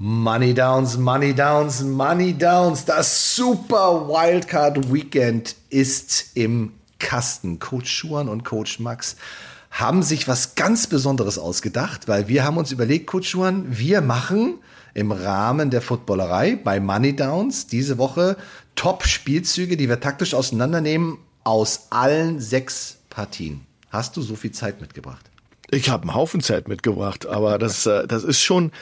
Money Downs, Money Downs, Money Downs. Das Super Wildcard Weekend ist im Kasten. Coach Schuan und Coach Max haben sich was ganz Besonderes ausgedacht, weil wir haben uns überlegt, Coach Schuan, wir machen im Rahmen der Footballerei bei Money Downs diese Woche Top-Spielzüge, die wir taktisch auseinandernehmen aus allen sechs Partien. Hast du so viel Zeit mitgebracht? Ich habe einen Haufen Zeit mitgebracht, aber das, äh, das ist schon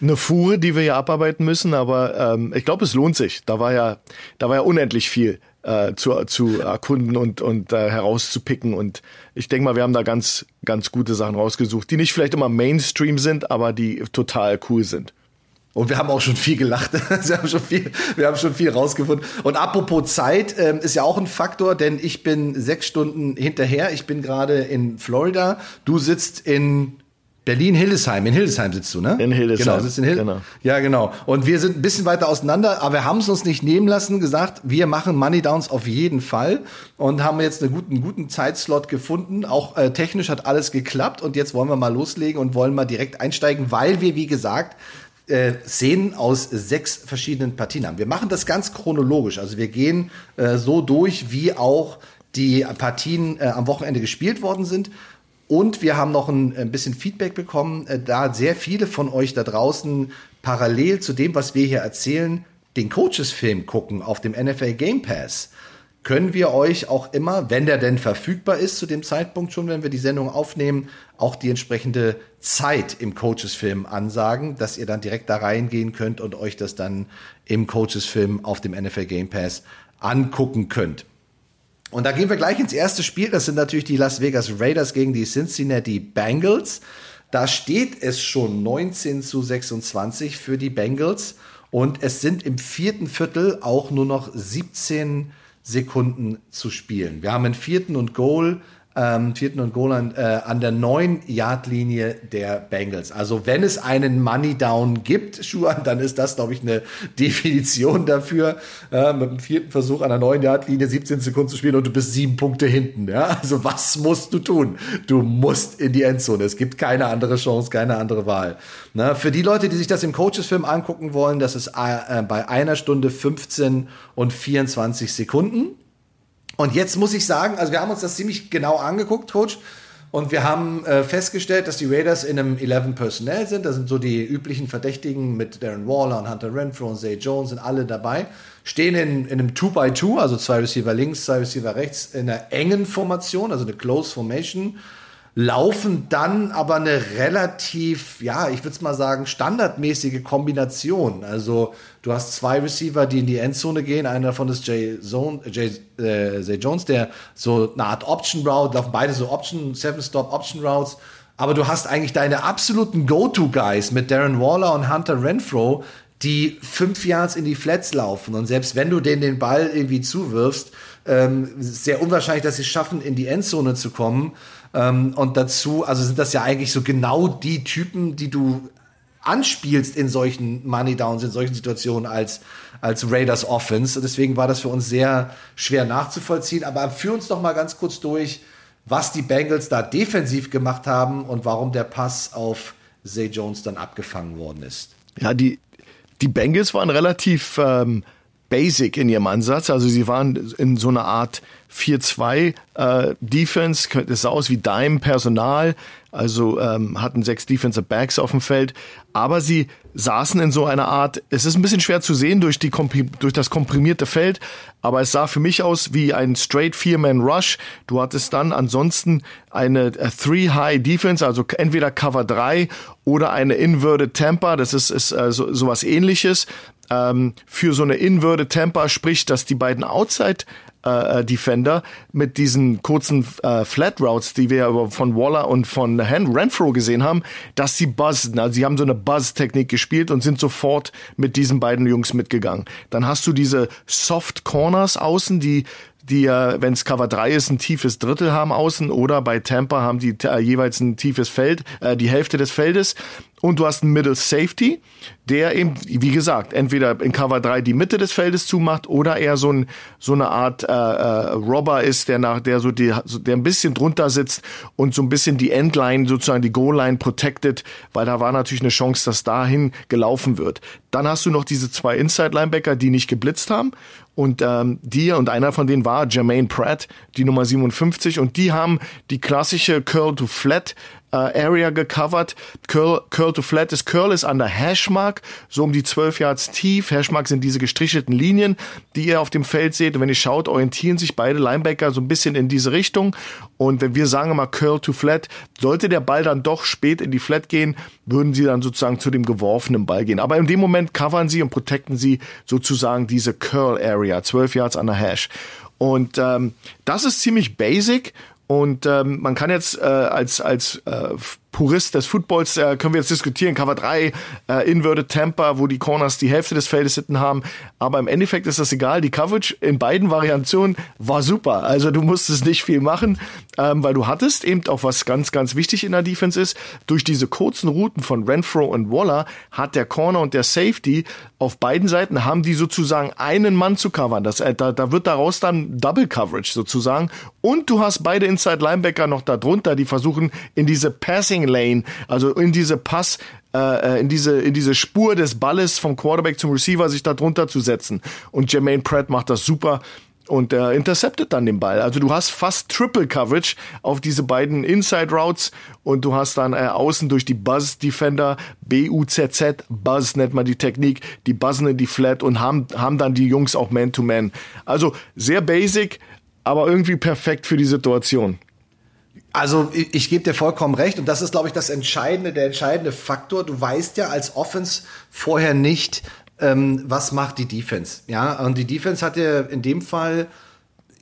eine Fuhre, die wir hier abarbeiten müssen. Aber ähm, ich glaube, es lohnt sich. Da war ja, da war ja unendlich viel äh, zu, zu erkunden und, und äh, herauszupicken. Und ich denke mal, wir haben da ganz, ganz gute Sachen rausgesucht, die nicht vielleicht immer Mainstream sind, aber die total cool sind. Und wir haben auch schon viel gelacht. wir, haben schon viel, wir haben schon viel rausgefunden. Und apropos Zeit ähm, ist ja auch ein Faktor, denn ich bin sechs Stunden hinterher. Ich bin gerade in Florida. Du sitzt in Berlin-Hildesheim. In Hildesheim sitzt du, ne? In Hildesheim. Genau, sitzt in Hild genau. Ja, genau. Und wir sind ein bisschen weiter auseinander, aber wir haben es uns nicht nehmen lassen, gesagt, wir machen Money Downs auf jeden Fall und haben jetzt einen guten, guten Zeitslot gefunden. Auch äh, technisch hat alles geklappt und jetzt wollen wir mal loslegen und wollen mal direkt einsteigen, weil wir, wie gesagt, äh, Szenen aus sechs verschiedenen Partien haben. Wir machen das ganz chronologisch. Also wir gehen äh, so durch, wie auch die Partien äh, am Wochenende gespielt worden sind. Und wir haben noch ein, ein bisschen Feedback bekommen, äh, da sehr viele von euch da draußen parallel zu dem, was wir hier erzählen, den Coaches-Film gucken auf dem NFL Game Pass können wir euch auch immer, wenn der denn verfügbar ist zu dem Zeitpunkt schon, wenn wir die Sendung aufnehmen, auch die entsprechende Zeit im Coaches-Film ansagen, dass ihr dann direkt da reingehen könnt und euch das dann im Coaches-Film auf dem NFL Game Pass angucken könnt. Und da gehen wir gleich ins erste Spiel. Das sind natürlich die Las Vegas Raiders gegen die Cincinnati Bengals. Da steht es schon 19 zu 26 für die Bengals. Und es sind im vierten Viertel auch nur noch 17 Sekunden zu spielen. Wir haben einen vierten und Goal ähm, vierten und Goal an, äh, an der neuen Yard-Linie der Bengals. Also wenn es einen Money Down gibt, Schuhan, dann ist das, glaube ich, eine Definition dafür, äh, mit dem vierten Versuch an der neuen Yard-Linie 17 Sekunden zu spielen und du bist sieben Punkte hinten. Ja? Also was musst du tun? Du musst in die Endzone. Es gibt keine andere Chance, keine andere Wahl. Na, für die Leute, die sich das im Coaches-Film angucken wollen, das ist äh, bei einer Stunde 15 und 24 Sekunden. Und jetzt muss ich sagen, also wir haben uns das ziemlich genau angeguckt, Coach. Und wir haben äh, festgestellt, dass die Raiders in einem 11 Personnel sind. Da sind so die üblichen Verdächtigen mit Darren Waller und Hunter Renfro und Zay Jones sind alle dabei. Stehen in, in einem 2x2, also zwei Receiver links, zwei Receiver rechts, in einer engen Formation, also eine Close Formation laufen dann aber eine relativ, ja, ich würde es mal sagen, standardmäßige Kombination. Also du hast zwei Receiver, die in die Endzone gehen. Einer davon ist Jay, Zone, Jay, äh, Jay Jones, der so eine Art Option Route, laufen beide so Option, Seven-Stop Option Routes. Aber du hast eigentlich deine absoluten Go-To-Guys mit Darren Waller und Hunter Renfro, die fünf Yards in die Flats laufen. Und selbst wenn du denen den Ball irgendwie zuwirfst, ähm, sehr unwahrscheinlich, dass sie es schaffen, in die Endzone zu kommen. Ähm, und dazu, also sind das ja eigentlich so genau die Typen, die du anspielst in solchen Money Downs, in solchen Situationen als, als Raiders Offense. Deswegen war das für uns sehr schwer nachzuvollziehen. Aber führ uns doch mal ganz kurz durch, was die Bengals da defensiv gemacht haben und warum der Pass auf Zay Jones dann abgefangen worden ist. Ja, die, die Bengals waren relativ ähm, basic in ihrem Ansatz. Also sie waren in so einer Art 4-2 äh, Defense, es sah aus wie Dime Personal, also ähm, hatten sechs Defensive Backs auf dem Feld, aber sie saßen in so einer Art, es ist ein bisschen schwer zu sehen durch, die, durch das komprimierte Feld, aber es sah für mich aus wie ein straight Four-Man Rush. Du hattest dann ansonsten eine Three-High-Defense, also entweder Cover 3 oder eine Inverted Temper, das ist, ist äh, so, sowas ähnliches. Ähm, für so eine Inverted Temper spricht, dass die beiden Outside äh, äh, Defender mit diesen kurzen äh, Flat Routes, die wir von Waller und von Han Renfro gesehen haben, dass sie buzzen. Also sie haben so eine Buzz-Technik gespielt und sind sofort mit diesen beiden Jungs mitgegangen. Dann hast du diese Soft Corners außen, die die ja, wenn es Cover 3 ist, ein tiefes Drittel haben außen oder bei Tampa haben die äh, jeweils ein tiefes Feld, äh, die Hälfte des Feldes. Und du hast einen Middle Safety, der eben, wie gesagt, entweder in Cover 3 die Mitte des Feldes zumacht oder er so, ein, so eine Art äh, äh, Robber ist, der nach der so die, der ein bisschen drunter sitzt und so ein bisschen die Endline, sozusagen die Goal-Line protected, weil da war natürlich eine Chance, dass dahin gelaufen wird. Dann hast du noch diese zwei Inside-Linebacker, die nicht geblitzt haben und ähm, die und einer von denen war Jermaine Pratt, die Nummer 57 und die haben die klassische Curl to Flat äh, Area gecovert. Curl, Curl to Flat ist Curl ist an der Hashmark, so um die 12 Yards tief. Hashmark sind diese gestrichelten Linien, die ihr auf dem Feld seht. Und wenn ihr schaut, orientieren sich beide Linebacker so ein bisschen in diese Richtung. Und wenn wir sagen immer Curl to Flat, sollte der Ball dann doch spät in die Flat gehen, würden sie dann sozusagen zu dem geworfenen Ball gehen. Aber in dem Moment covern sie und protecten sie sozusagen diese Curl Area, 12 Yards an der Hash. Und ähm, das ist ziemlich basic und ähm, man kann jetzt äh, als, als äh, Purist des Footballs äh, können wir jetzt diskutieren. Cover 3, äh, Inverted Temper, wo die Corners die Hälfte des Feldes hinten haben. Aber im Endeffekt ist das egal. Die Coverage in beiden Variationen war super. Also du musstest nicht viel machen, ähm, weil du hattest eben auch was ganz, ganz wichtig in der Defense ist. Durch diese kurzen Routen von Renfro und Waller hat der Corner und der Safety auf beiden Seiten haben die sozusagen einen Mann zu covern. Das, äh, da, da wird daraus dann Double Coverage sozusagen. Und du hast beide Inside Linebacker noch darunter, die versuchen in diese Passing Passing Lane, also in diese Pass, äh, äh, in diese in diese Spur des Balles vom Quarterback zum Receiver sich da drunter zu setzen. Und Jermaine Pratt macht das super und er interceptet dann den Ball. Also du hast fast Triple Coverage auf diese beiden Inside Routes und du hast dann äh, außen durch die Buzz Defender, B-U-Z-Z, Buzz nennt man die Technik, die buzzen in die Flat und haben, haben dann die Jungs auch Man-to-Man. -Man. Also sehr basic, aber irgendwie perfekt für die Situation. Also ich, ich gebe dir vollkommen recht und das ist, glaube ich, das entscheidende, der entscheidende Faktor. Du weißt ja als Offense vorher nicht, ähm, was macht die Defense. Ja, und die Defense hatte in dem Fall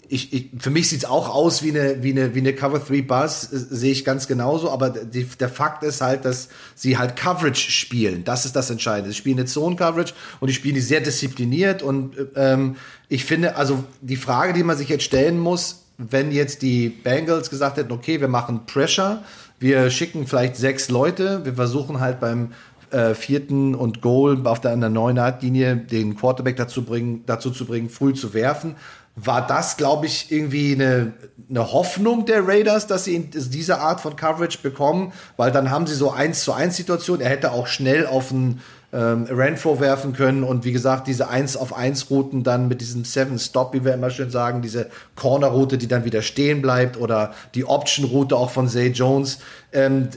ich, ich, für mich sieht's auch aus wie eine, wie eine, wie eine Cover 3 Buzz, äh, sehe ich ganz genauso, aber die, der Fakt ist halt, dass sie halt Coverage spielen. Das ist das Entscheidende. Sie spielen eine Zone Coverage und die spielen die sehr diszipliniert und ähm, ich finde, also die Frage, die man sich jetzt stellen muss, wenn jetzt die Bengals gesagt hätten, okay, wir machen Pressure, wir schicken vielleicht sechs Leute, wir versuchen halt beim äh, vierten und Goal auf der, der neuen Linie den Quarterback dazu, bringen, dazu zu bringen, früh zu werfen. War das, glaube ich, irgendwie eine, eine Hoffnung der Raiders, dass sie diese Art von Coverage bekommen? Weil dann haben sie so eins zu eins Situation. Er hätte auch schnell auf einen ähm, Renfro werfen können und wie gesagt, diese 1 auf 1 Routen dann mit diesem Seven Stop, wie wir immer schön sagen, diese Corner Route, die dann wieder stehen bleibt oder die Option Route auch von Zay Jones. Ähm,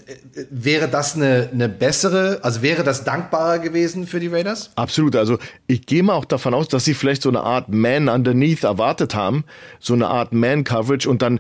wäre das eine, eine bessere, also wäre das dankbarer gewesen für die Raiders? Absolut. Also ich gehe mal auch davon aus, dass sie vielleicht so eine Art Man underneath erwartet haben, so eine Art Man Coverage und dann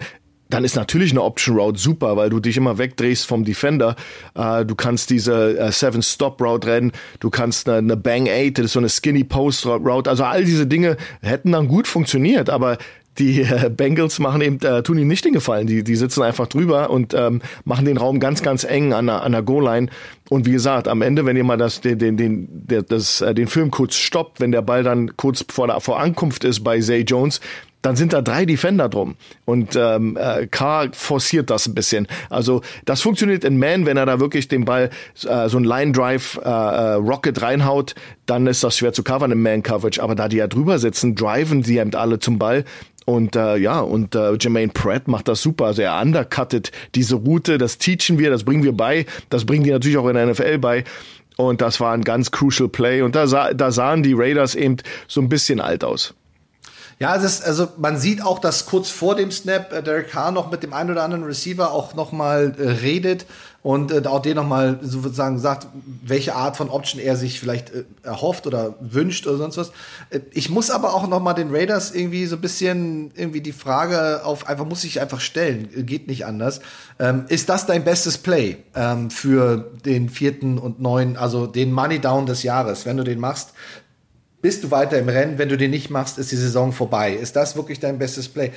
dann ist natürlich eine Option Route super, weil du dich immer wegdrehst vom Defender. Äh, du kannst diese äh, Seven Stop Route rennen, du kannst eine, eine Bang Eight, das ist so eine Skinny Post Route. Also all diese Dinge hätten dann gut funktioniert, aber die äh, Bengals machen eben, äh, tun ihnen nicht den Gefallen. Die, die sitzen einfach drüber und ähm, machen den Raum ganz, ganz eng an der, an der Goal-Line. Und wie gesagt, am Ende, wenn ihr mal das, den, den, den, der, das, äh, den Film kurz stoppt, wenn der Ball dann kurz vor, der, vor Ankunft ist bei Zay Jones, dann sind da drei Defender drum. Und ähm, äh, Carr forciert das ein bisschen. Also das funktioniert in Man, wenn er da wirklich den Ball äh, so ein Line Drive äh, äh, Rocket reinhaut, dann ist das schwer zu covern im Man Coverage. Aber da die ja drüber sitzen, driven sie eben alle zum Ball. Und äh, ja, und äh, Jermaine Pratt macht das super. Also er undercuttet diese Route, das teachen wir, das bringen wir bei, das bringen die natürlich auch in der NFL bei. Und das war ein ganz crucial Play. Und da, sah, da sahen die Raiders eben so ein bisschen alt aus. Ja, es ist, also man sieht auch, dass kurz vor dem Snap äh, Derek Carr noch mit dem einen oder anderen Receiver auch nochmal äh, redet und äh, auch den nochmal sozusagen sagt, welche Art von Option er sich vielleicht äh, erhofft oder wünscht oder sonst was. Äh, ich muss aber auch nochmal den Raiders irgendwie so ein bisschen irgendwie die Frage auf, einfach muss ich einfach stellen, geht nicht anders. Ähm, ist das dein bestes Play ähm, für den vierten und neuen, also den Money Down des Jahres, wenn du den machst? Bist du weiter im Rennen. Wenn du den nicht machst, ist die Saison vorbei. Ist das wirklich dein bestes Play?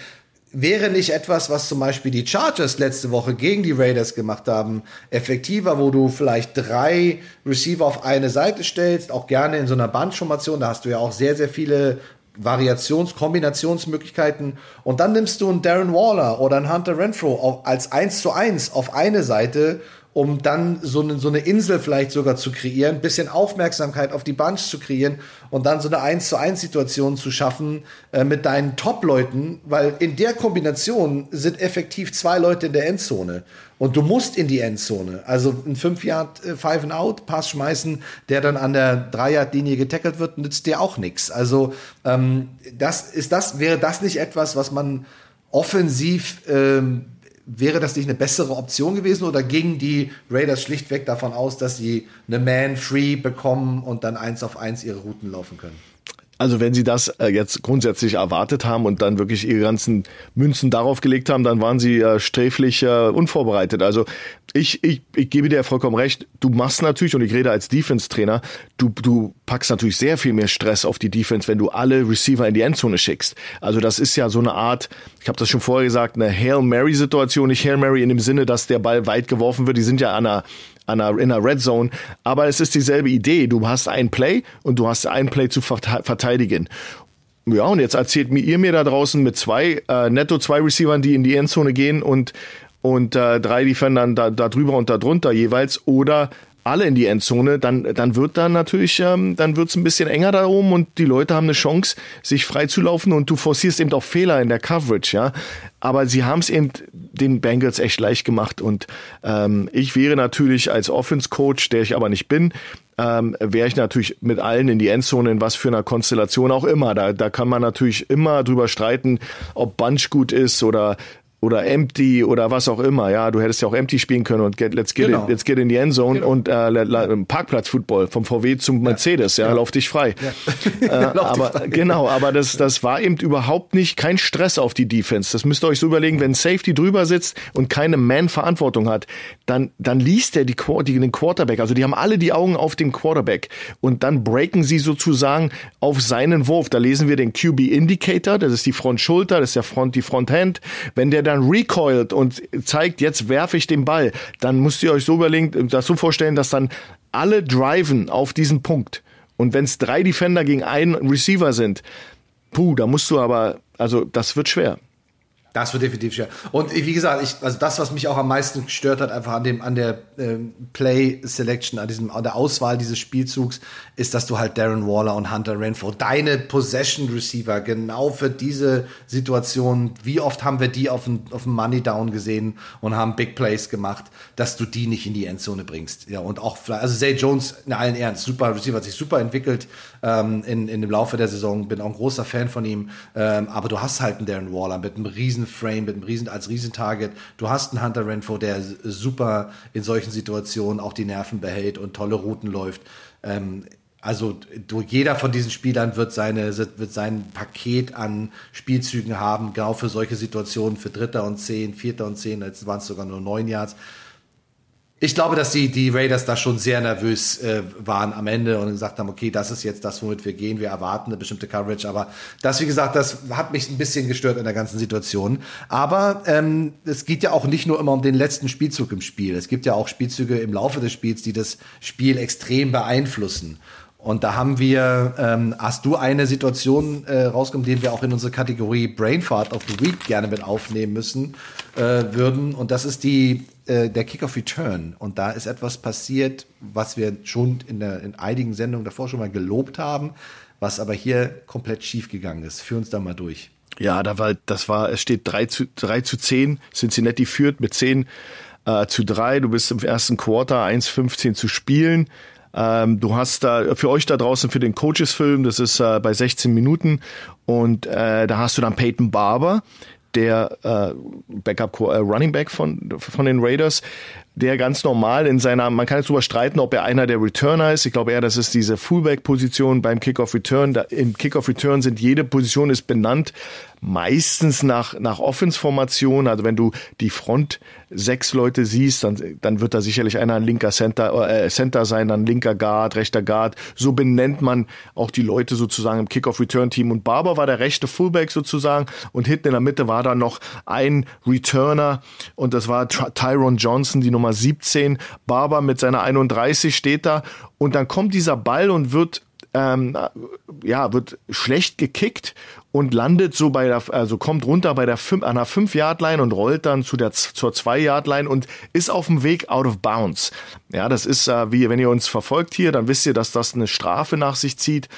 Wäre nicht etwas, was zum Beispiel die Chargers letzte Woche gegen die Raiders gemacht haben, effektiver, wo du vielleicht drei Receiver auf eine Seite stellst, auch gerne in so einer Bandformation, da hast du ja auch sehr, sehr viele Variations-, Kombinationsmöglichkeiten. Und dann nimmst du einen Darren Waller oder einen Hunter Renfro als eins zu eins auf eine Seite um dann so eine, so eine Insel vielleicht sogar zu kreieren, bisschen Aufmerksamkeit auf die Bunch zu kreieren und dann so eine 1 zu 1 Situation zu schaffen äh, mit deinen Top-Leuten, weil in der Kombination sind effektiv zwei Leute in der Endzone und du musst in die Endzone. Also ein 5 Yard äh, Five and Out Pass schmeißen, der dann an der 3 Yard Linie getackelt wird, nützt dir auch nichts. Also ähm, das ist das wäre das nicht etwas, was man offensiv ähm, wäre das nicht eine bessere Option gewesen oder gingen die Raiders schlichtweg davon aus, dass sie eine Man-Free bekommen und dann eins auf eins ihre Routen laufen können? Also wenn Sie das äh, jetzt grundsätzlich erwartet haben und dann wirklich Ihre ganzen Münzen darauf gelegt haben, dann waren Sie äh, sträflich äh, unvorbereitet. Also ich, ich, ich gebe dir vollkommen recht. Du machst natürlich, und ich rede als Defense-Trainer, du, du packst natürlich sehr viel mehr Stress auf die Defense, wenn du alle Receiver in die Endzone schickst. Also das ist ja so eine Art, ich habe das schon vorher gesagt, eine Hail Mary-Situation. Nicht Hail Mary in dem Sinne, dass der Ball weit geworfen wird. Die sind ja an einer an einer, in einer Red Zone, aber es ist dieselbe Idee. Du hast ein Play und du hast ein Play zu verteidigen. Ja, und jetzt erzählt mir ihr mir da draußen mit zwei, äh, netto zwei Receivern, die in die Endzone gehen und, und äh, drei Defendern da, da drüber und da drunter jeweils oder alle in die Endzone, dann, dann wird da natürlich, ähm, dann wird's ein bisschen enger da oben und die Leute haben eine Chance, sich freizulaufen und du forcierst eben auch Fehler in der Coverage, ja. Aber sie haben es eben den Bengals echt leicht gemacht und ähm, ich wäre natürlich als Offense-Coach, der ich aber nicht bin, ähm, wäre ich natürlich mit allen in die Endzone, in was für einer Konstellation auch immer. Da, da kann man natürlich immer drüber streiten, ob Bunch gut ist oder oder Empty oder was auch immer. Ja, du hättest ja auch Empty spielen können und get, let's get genau. in, let's get in the Endzone genau. und äh, Parkplatz-Football vom VW zum Mercedes. Ja, ja. lauf dich frei. Ja. Äh, aber frei. genau, aber das das war eben überhaupt nicht kein Stress auf die Defense. Das müsst ihr euch so überlegen, wenn Safety drüber sitzt und keine Man-Verantwortung hat, dann dann liest er die, die den Quarterback. Also die haben alle die Augen auf den Quarterback und dann breaken sie sozusagen auf seinen Wurf. Da lesen wir den QB Indicator. Das ist die Frontschulter, das ist der Front die Fronthand. Wenn der dann recoilt und zeigt, jetzt werfe ich den Ball, dann müsst ihr euch so überlegen, das so vorstellen, dass dann alle driven auf diesen Punkt. Und wenn es drei Defender gegen einen Receiver sind, puh, da musst du aber, also das wird schwer. Das wird definitiv schwer. Und wie gesagt, ich, also das, was mich auch am meisten gestört hat, einfach an dem, an der ähm, Play Selection, an diesem, an der Auswahl dieses Spielzugs, ist, dass du halt Darren Waller und Hunter Renfro, deine Possession Receiver, genau für diese Situation, wie oft haben wir die auf dem, auf dem Money Down gesehen und haben Big Plays gemacht, dass du die nicht in die Endzone bringst. Ja, und auch, also Zay Jones in allen Ehren, super Receiver, hat sich super entwickelt ähm, in, in dem Laufe der Saison, bin auch ein großer Fan von ihm, ähm, aber du hast halt einen Darren Waller mit einem riesen Frame mit einem Riesen, als Riesentarget. Du hast einen Hunter Renfro, der super in solchen Situationen auch die Nerven behält und tolle Routen läuft. Ähm, also jeder von diesen Spielern wird seine wird sein Paket an Spielzügen haben, genau für solche Situationen, für Dritter und Zehn, Vierter und Zehn, jetzt waren es sogar nur neun Yards ich glaube, dass die, die Raiders da schon sehr nervös äh, waren am Ende und gesagt haben, okay, das ist jetzt das, womit wir gehen. Wir erwarten eine bestimmte Coverage. Aber das, wie gesagt, das hat mich ein bisschen gestört in der ganzen Situation. Aber ähm, es geht ja auch nicht nur immer um den letzten Spielzug im Spiel. Es gibt ja auch Spielzüge im Laufe des Spiels, die das Spiel extrem beeinflussen. Und da haben wir, ähm, hast du eine Situation äh, rausgekommen, die wir auch in unsere Kategorie Brainfart of the Week gerne mit aufnehmen müssen äh, würden. Und das ist die äh, der Kickoff Return. Und da ist etwas passiert, was wir schon in, der, in einigen Sendungen davor schon mal gelobt haben, was aber hier komplett schief gegangen ist. Führ uns da mal durch. Ja, da war, das war, es steht 3 zu, 3 zu 10. Cincinnati führt mit 10 äh, zu 3. Du bist im ersten Quarter 1,15 zu spielen. Ähm, du hast da für euch da draußen für den Coaches-Film, das ist äh, bei 16 Minuten. Und äh, da hast du dann Peyton Barber, der äh, Backup äh, Running Back von von den Raiders, der ganz normal in seiner, man kann jetzt drüber streiten, ob er einer der Returner ist. Ich glaube eher, das ist diese Fullback-Position beim Kickoff Return. Da, Im Kickoff Return sind jede Position ist benannt, meistens nach, nach Offense-Formation. Also wenn du die Front sechs Leute siehst, dann, dann wird da sicherlich einer ein linker Center, äh, Center sein, dann linker Guard, rechter Guard. So benennt man auch die Leute sozusagen im Kickoff Return Team. Und Barber war der rechte Fullback sozusagen und hinten in der Mitte war da noch ein Returner und das war Tyron Johnson, die Nummer Nummer 17. Barber mit seiner 31 steht da und dann kommt dieser Ball und wird ähm, ja, wird schlecht gekickt und landet so bei der, also kommt runter bei der fünf, an der 5-Yard-Line und rollt dann zu der, zur 2-Yard-Line und ist auf dem Weg out of bounds. Ja, das ist, äh, wie, wenn ihr uns verfolgt hier, dann wisst ihr, dass das eine Strafe nach sich zieht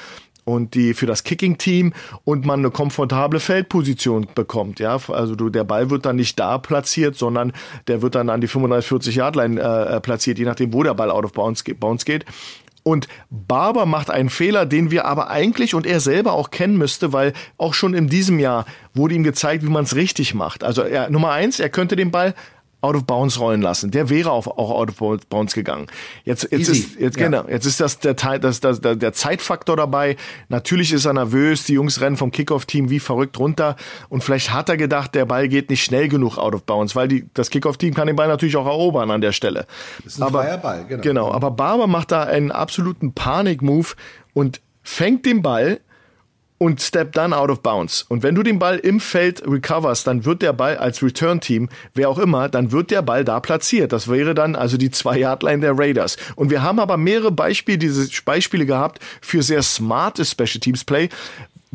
und die für das Kicking-Team und man eine komfortable Feldposition bekommt. Ja, also du, der Ball wird dann nicht da platziert, sondern der wird dann an die 35, 40 Yard Line äh, platziert, je nachdem, wo der Ball out of bounds, bounds geht. Und Barber macht einen Fehler, den wir aber eigentlich und er selber auch kennen müsste, weil auch schon in diesem Jahr wurde ihm gezeigt, wie man es richtig macht. Also er, Nummer eins, er könnte den Ball out of bounds rollen lassen. Der wäre auch, auch out of bounds gegangen. Jetzt, jetzt ist, jetzt, ja. genau, jetzt ist das der, das, das, der, der Zeitfaktor dabei. Natürlich ist er nervös. Die Jungs rennen vom Kickoff-Team wie verrückt runter. Und vielleicht hat er gedacht, der Ball geht nicht schnell genug out of bounds, weil die, das Kickoff-Team kann den Ball natürlich auch erobern an der Stelle. Das ist ein aber, freier Ball, genau. Genau. Aber Barber macht da einen absoluten Panik-Move und fängt den Ball und step dann out of bounds. Und wenn du den Ball im Feld recoverst, dann wird der Ball als Return-Team, wer auch immer, dann wird der Ball da platziert. Das wäre dann also die Zwei-Yard-Line der Raiders. Und wir haben aber mehrere Beispiele, diese Beispiele gehabt für sehr smarte Special Teams Play,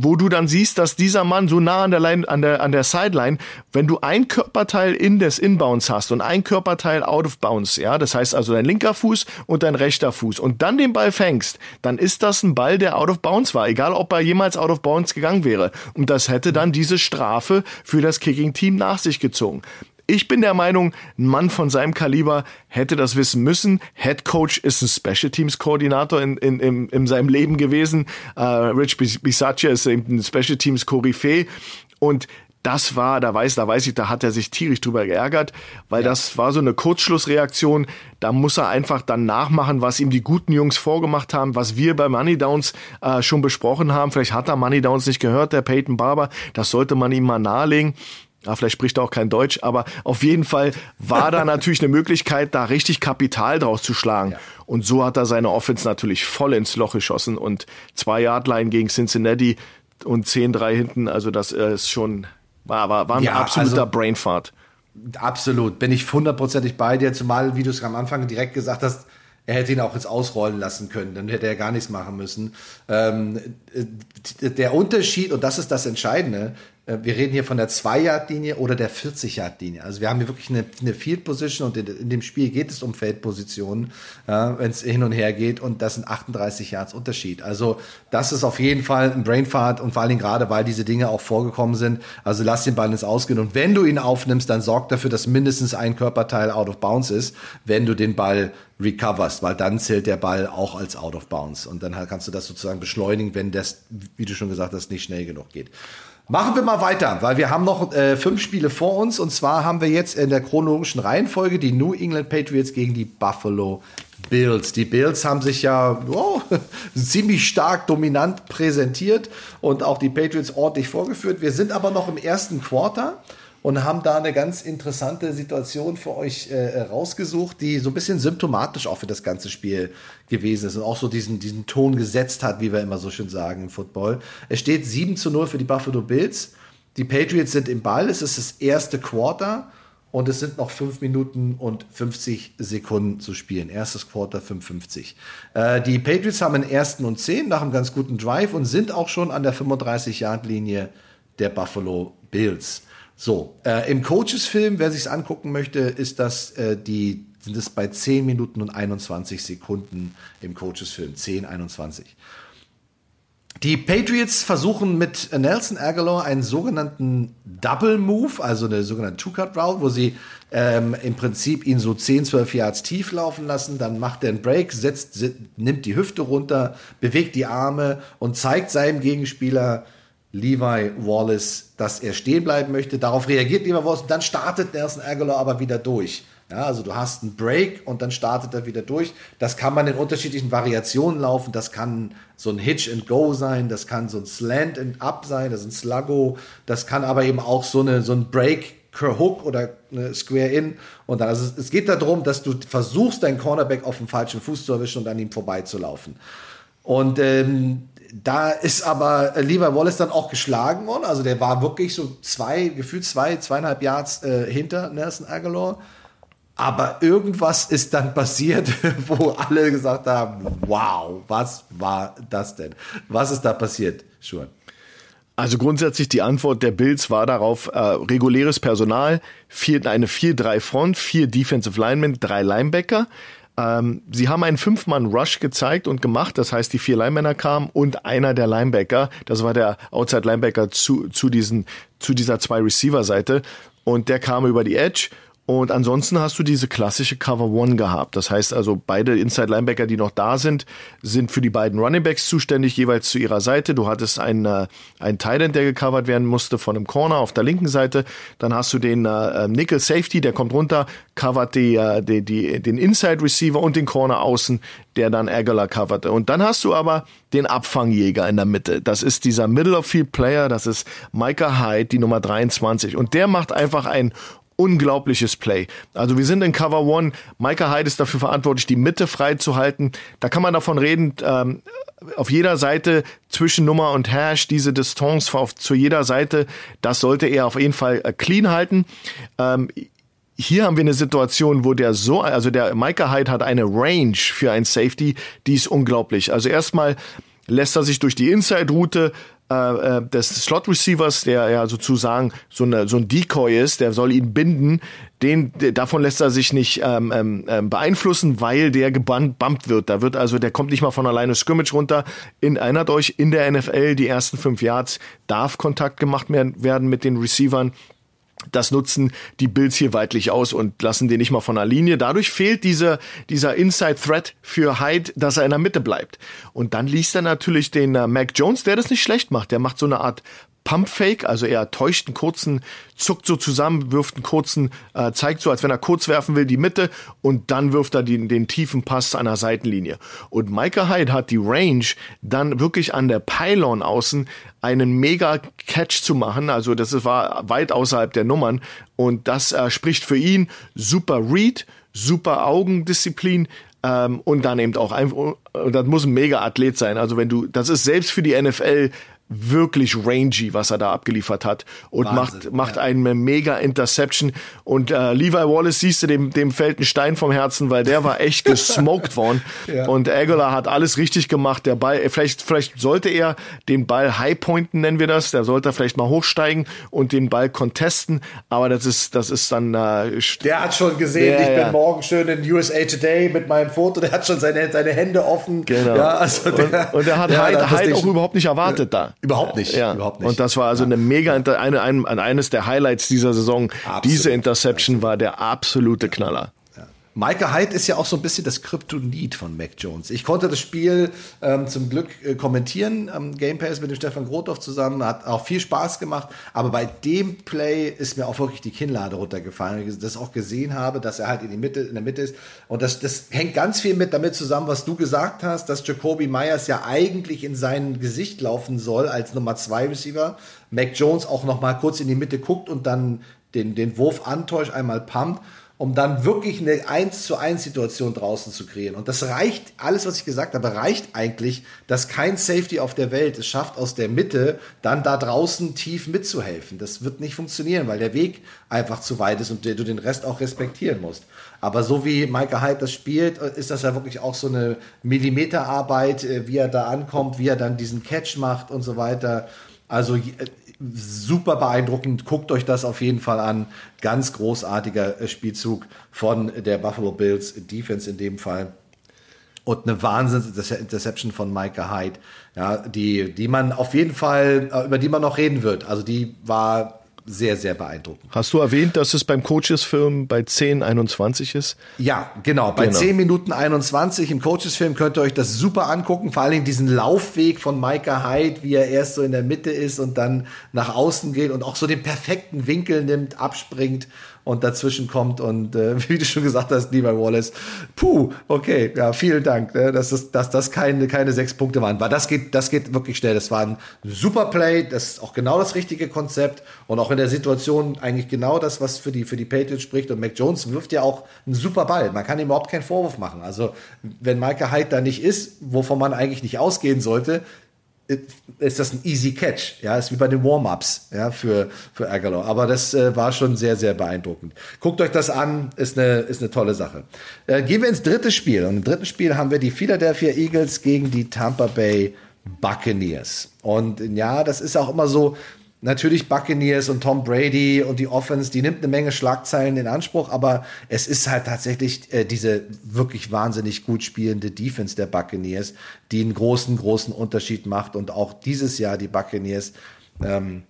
wo du dann siehst, dass dieser Mann so nah an der, Line, an der, an der Sideline, wenn du ein Körperteil in des Inbounds hast und ein Körperteil out of bounds, ja, das heißt also dein linker Fuß und dein rechter Fuß und dann den Ball fängst, dann ist das ein Ball, der out of bounds war, egal ob er jemals out of bounds gegangen wäre. Und das hätte dann diese Strafe für das Kicking-Team nach sich gezogen. Ich bin der Meinung, ein Mann von seinem Kaliber hätte das wissen müssen. Head Coach ist ein Special Teams Koordinator in, in, in, in seinem Leben gewesen. Uh, Rich Bisaccia ist eben ein Special Teams Koryphäe. Und das war, da weiß, da weiß ich, da hat er sich tierisch drüber geärgert, weil ja. das war so eine Kurzschlussreaktion. Da muss er einfach dann nachmachen, was ihm die guten Jungs vorgemacht haben, was wir bei Money Downs äh, schon besprochen haben. Vielleicht hat er Money Downs nicht gehört, der Peyton Barber. Das sollte man ihm mal nahelegen. Ja, vielleicht spricht er auch kein Deutsch, aber auf jeden Fall war da natürlich eine Möglichkeit, da richtig Kapital draus zu schlagen. Ja. Und so hat er seine Offense natürlich voll ins Loch geschossen und zwei Yardline gegen Cincinnati und 10-3 hinten. Also das äh, ist schon, war, war, war ein ja, absoluter also, Brainfart. Absolut, bin ich hundertprozentig bei dir, zumal, wie du es am Anfang direkt gesagt hast, er hätte ihn auch jetzt ausrollen lassen können, dann hätte er gar nichts machen müssen. Ähm, der Unterschied, und das ist das Entscheidende, äh, wir reden hier von der 2-Yard-Linie oder der 40-Yard-Linie. Also wir haben hier wirklich eine, eine Field-Position und in, in, dem Spiel geht es um Feldpositionen, äh, wenn es hin und her geht und das sind 38 Yards Unterschied. Also das ist auf jeden Fall ein Brainfart und vor allen Dingen gerade, weil diese Dinge auch vorgekommen sind. Also lass den Ball ins Ausgehen und wenn du ihn aufnimmst, dann sorg dafür, dass mindestens ein Körperteil out of bounds ist, wenn du den Ball recoverst, weil dann zählt der Ball auch als out of bounds und dann kannst du das sozusagen beschleunigen, wenn das, wie du schon gesagt hast, nicht schnell genug geht. Machen wir mal weiter, weil wir haben noch äh, fünf Spiele vor uns und zwar haben wir jetzt in der chronologischen Reihenfolge die New England Patriots gegen die Buffalo Bills. Die Bills haben sich ja oh, ziemlich stark dominant präsentiert und auch die Patriots ordentlich vorgeführt. Wir sind aber noch im ersten Quarter und haben da eine ganz interessante Situation für euch äh, rausgesucht, die so ein bisschen symptomatisch auch für das ganze Spiel gewesen ist und auch so diesen, diesen Ton gesetzt hat, wie wir immer so schön sagen im Football. Es steht 7 zu 0 für die Buffalo Bills. Die Patriots sind im Ball. Es ist das erste Quarter und es sind noch 5 Minuten und 50 Sekunden zu spielen. Erstes Quarter 55. Äh, die Patriots haben einen ersten und 10 nach einem ganz guten Drive und sind auch schon an der 35-Yard-Linie der Buffalo Bills. So, äh, im Coaches-Film, wer sich angucken möchte, ist das äh, die sind es bei 10 Minuten und 21 Sekunden im Coaches-Film. 10, 21. Die Patriots versuchen mit Nelson Aguilar einen sogenannten Double Move, also eine sogenannte Two-Cut-Route, wo sie ähm, im Prinzip ihn so 10, 12 Yards tief laufen lassen. Dann macht er einen Break, setzt, nimmt die Hüfte runter, bewegt die Arme und zeigt seinem Gegenspieler, Levi Wallace, dass er stehen bleiben möchte. Darauf reagiert Levi Wallace und dann startet Nelson Aguilar aber wieder durch. Ja, also du hast einen Break und dann startet er wieder durch. Das kann man in unterschiedlichen Variationen laufen. Das kann so ein Hitch and Go sein, das kann so ein Slant and Up sein, das ist ein Sluggo. Das kann aber eben auch so, eine, so ein Break Hook oder Square In. Und dann, also es geht darum, dass du versuchst, deinen Cornerback auf dem falschen Fuß zu erwischen und an ihm vorbeizulaufen. Und ähm, da ist aber Levi Wallace dann auch geschlagen worden. Also der war wirklich so zwei, gefühlt zwei, zweieinhalb Yards äh, hinter Nelson Aguilar. Aber irgendwas ist dann passiert, wo alle gesagt haben, wow, was war das denn? Was ist da passiert, Schuhen? Also grundsätzlich die Antwort der Bills war darauf äh, reguläres Personal, vier, eine 4-3-Front, vier Defensive Linemen, drei Linebacker. Ähm, sie haben einen Fünf-Mann-Rush gezeigt und gemacht, das heißt, die vier Linemänner kamen und einer der Linebacker, das war der Outside-Linebacker zu, zu, diesen, zu dieser Zwei-Receiver-Seite und der kam über die Edge und ansonsten hast du diese klassische Cover One gehabt. Das heißt also, beide Inside Linebacker, die noch da sind, sind für die beiden Running Backs zuständig, jeweils zu ihrer Seite. Du hattest einen, äh, einen End, der gecovert werden musste von einem Corner auf der linken Seite. Dann hast du den äh, Nickel Safety, der kommt runter, covert die, äh, die, die, den Inside Receiver und den Corner außen, der dann Aguilar coverte. Und dann hast du aber den Abfangjäger in der Mitte. Das ist dieser Middle of Field Player, das ist Micah Hyde, die Nummer 23. Und der macht einfach ein unglaubliches Play. Also wir sind in Cover One. Micah Hyde ist dafür verantwortlich, die Mitte frei zu halten. Da kann man davon reden, ähm, auf jeder Seite zwischen Nummer und Hash diese Distanz auf, zu jeder Seite, das sollte er auf jeden Fall äh, clean halten. Ähm, hier haben wir eine Situation, wo der so, also der Micah Hyde hat eine Range für ein Safety, die ist unglaublich. Also erstmal lässt er sich durch die Inside-Route äh, äh, des Slot Receivers, der ja sozusagen so, eine, so ein Decoy ist, der soll ihn binden, den davon lässt er sich nicht ähm, ähm, ähm beeinflussen, weil der gebumpt wird. Da wird also, der kommt nicht mal von alleine Scrimmage runter. In erinnert euch, in der NFL die ersten fünf Yards darf Kontakt gemacht werden mit den Receivern. Das nutzen die Bills hier weitlich aus und lassen den nicht mal von der Linie. Dadurch fehlt dieser, dieser Inside Threat für Hyde, dass er in der Mitte bleibt. Und dann liest er natürlich den äh, Mac Jones, der das nicht schlecht macht. Der macht so eine Art Pumpfake, also er täuscht einen kurzen, zuckt so zusammen, wirft einen kurzen, äh, zeigt so, als wenn er kurz werfen will, die Mitte und dann wirft er den, den tiefen Pass an der Seitenlinie. Und Micah Hyde hat die Range, dann wirklich an der Pylon außen einen mega Catch zu machen. Also das war weit außerhalb der Nummern und das äh, spricht für ihn super Read, super Augendisziplin, ähm, und dann eben auch einfach, das muss ein mega Athlet sein. Also wenn du, das ist selbst für die NFL wirklich rangy, was er da abgeliefert hat und Wahnsinn, macht macht ja. eine mega Interception und äh, Levi Wallace siehst du dem dem fällt ein Stein vom Herzen, weil der war echt gesmoked worden ja. und Aguilar hat alles richtig gemacht. Der Ball vielleicht vielleicht sollte er den Ball high pointen nennen wir das, der sollte vielleicht mal hochsteigen und den Ball contesten, aber das ist das ist dann äh, der hat schon gesehen, der, ich bin morgen schön in USA Today mit meinem Foto, der hat schon seine seine Hände offen. Genau. Ja, also der, und, und er hat der, Hyde, Hyde auch überhaupt nicht erwartet da. Überhaupt nicht. Ja. Überhaupt nicht. Und das war also ja. eine mega, eine, eine, eines der Highlights dieser Saison. Absolut. Diese Interception war der absolute Knaller. Micah Hyde ist ja auch so ein bisschen das Kryptonit von Mac Jones. Ich konnte das Spiel ähm, zum Glück äh, kommentieren am Game Pass mit dem Stefan Grothoff zusammen. Hat auch viel Spaß gemacht. Aber bei dem Play ist mir auch wirklich die Kinnlade runtergefallen. Weil ich das auch gesehen habe, dass er halt in, die Mitte, in der Mitte ist. Und das, das hängt ganz viel mit damit zusammen, was du gesagt hast, dass Jacoby Myers ja eigentlich in sein Gesicht laufen soll als Nummer zwei Receiver. Mac Jones auch noch mal kurz in die Mitte guckt und dann den, den Wurf antäuscht, einmal pumpt um dann wirklich eine 1 zu 1 Situation draußen zu kreieren. Und das reicht, alles, was ich gesagt habe, reicht eigentlich, dass kein Safety auf der Welt es schafft, aus der Mitte dann da draußen tief mitzuhelfen. Das wird nicht funktionieren, weil der Weg einfach zu weit ist und du den Rest auch respektieren musst. Aber so wie Michael Hyde das spielt, ist das ja wirklich auch so eine Millimeterarbeit, äh, wie er da ankommt, wie er dann diesen Catch macht und so weiter. Also super beeindruckend. Guckt euch das auf jeden Fall an. Ganz großartiger äh, Spielzug von der Buffalo Bills Defense in dem Fall. Und eine Wahnsinns-Interception von Micah Hyde, ja, die, die man auf jeden Fall, äh, über die man noch reden wird. Also die war sehr, sehr beeindruckend. Hast du erwähnt, dass es beim Coaches-Film bei 10, 21 ist? Ja, genau. Bei genau. 10 Minuten 21 im Coaches-Film könnt ihr euch das super angucken. Vor allem diesen Laufweg von Micah Hyde, wie er erst so in der Mitte ist und dann nach außen geht und auch so den perfekten Winkel nimmt, abspringt und dazwischen kommt und äh, wie du schon gesagt hast, lieber Wallace, puh, okay, ja, vielen Dank, ne, dass, das, dass das keine, keine sechs Punkte waren. Weil das geht, das geht wirklich schnell. Das war ein super Play, das ist auch genau das richtige Konzept und auch in der Situation eigentlich genau das, was für die, für die Patriots spricht. Und Mac Jones wirft ja auch einen super Ball. Man kann ihm überhaupt keinen Vorwurf machen. Also, wenn Micah Hyde da nicht ist, wovon man eigentlich nicht ausgehen sollte, ist das ein easy Catch. Ja, ist wie bei den Warm-ups ja, für, für Aguilar. Aber das äh, war schon sehr, sehr beeindruckend. Guckt euch das an, ist eine, ist eine tolle Sache. Äh, gehen wir ins dritte Spiel. Und im dritten Spiel haben wir die Philadelphia Eagles gegen die Tampa Bay Buccaneers. Und ja, das ist auch immer so, natürlich Buccaneers und Tom Brady und die Offense, die nimmt eine Menge Schlagzeilen in Anspruch, aber es ist halt tatsächlich äh, diese wirklich wahnsinnig gut spielende Defense der Buccaneers, die einen großen, großen Unterschied macht und auch dieses Jahr die Buccaneers ähm,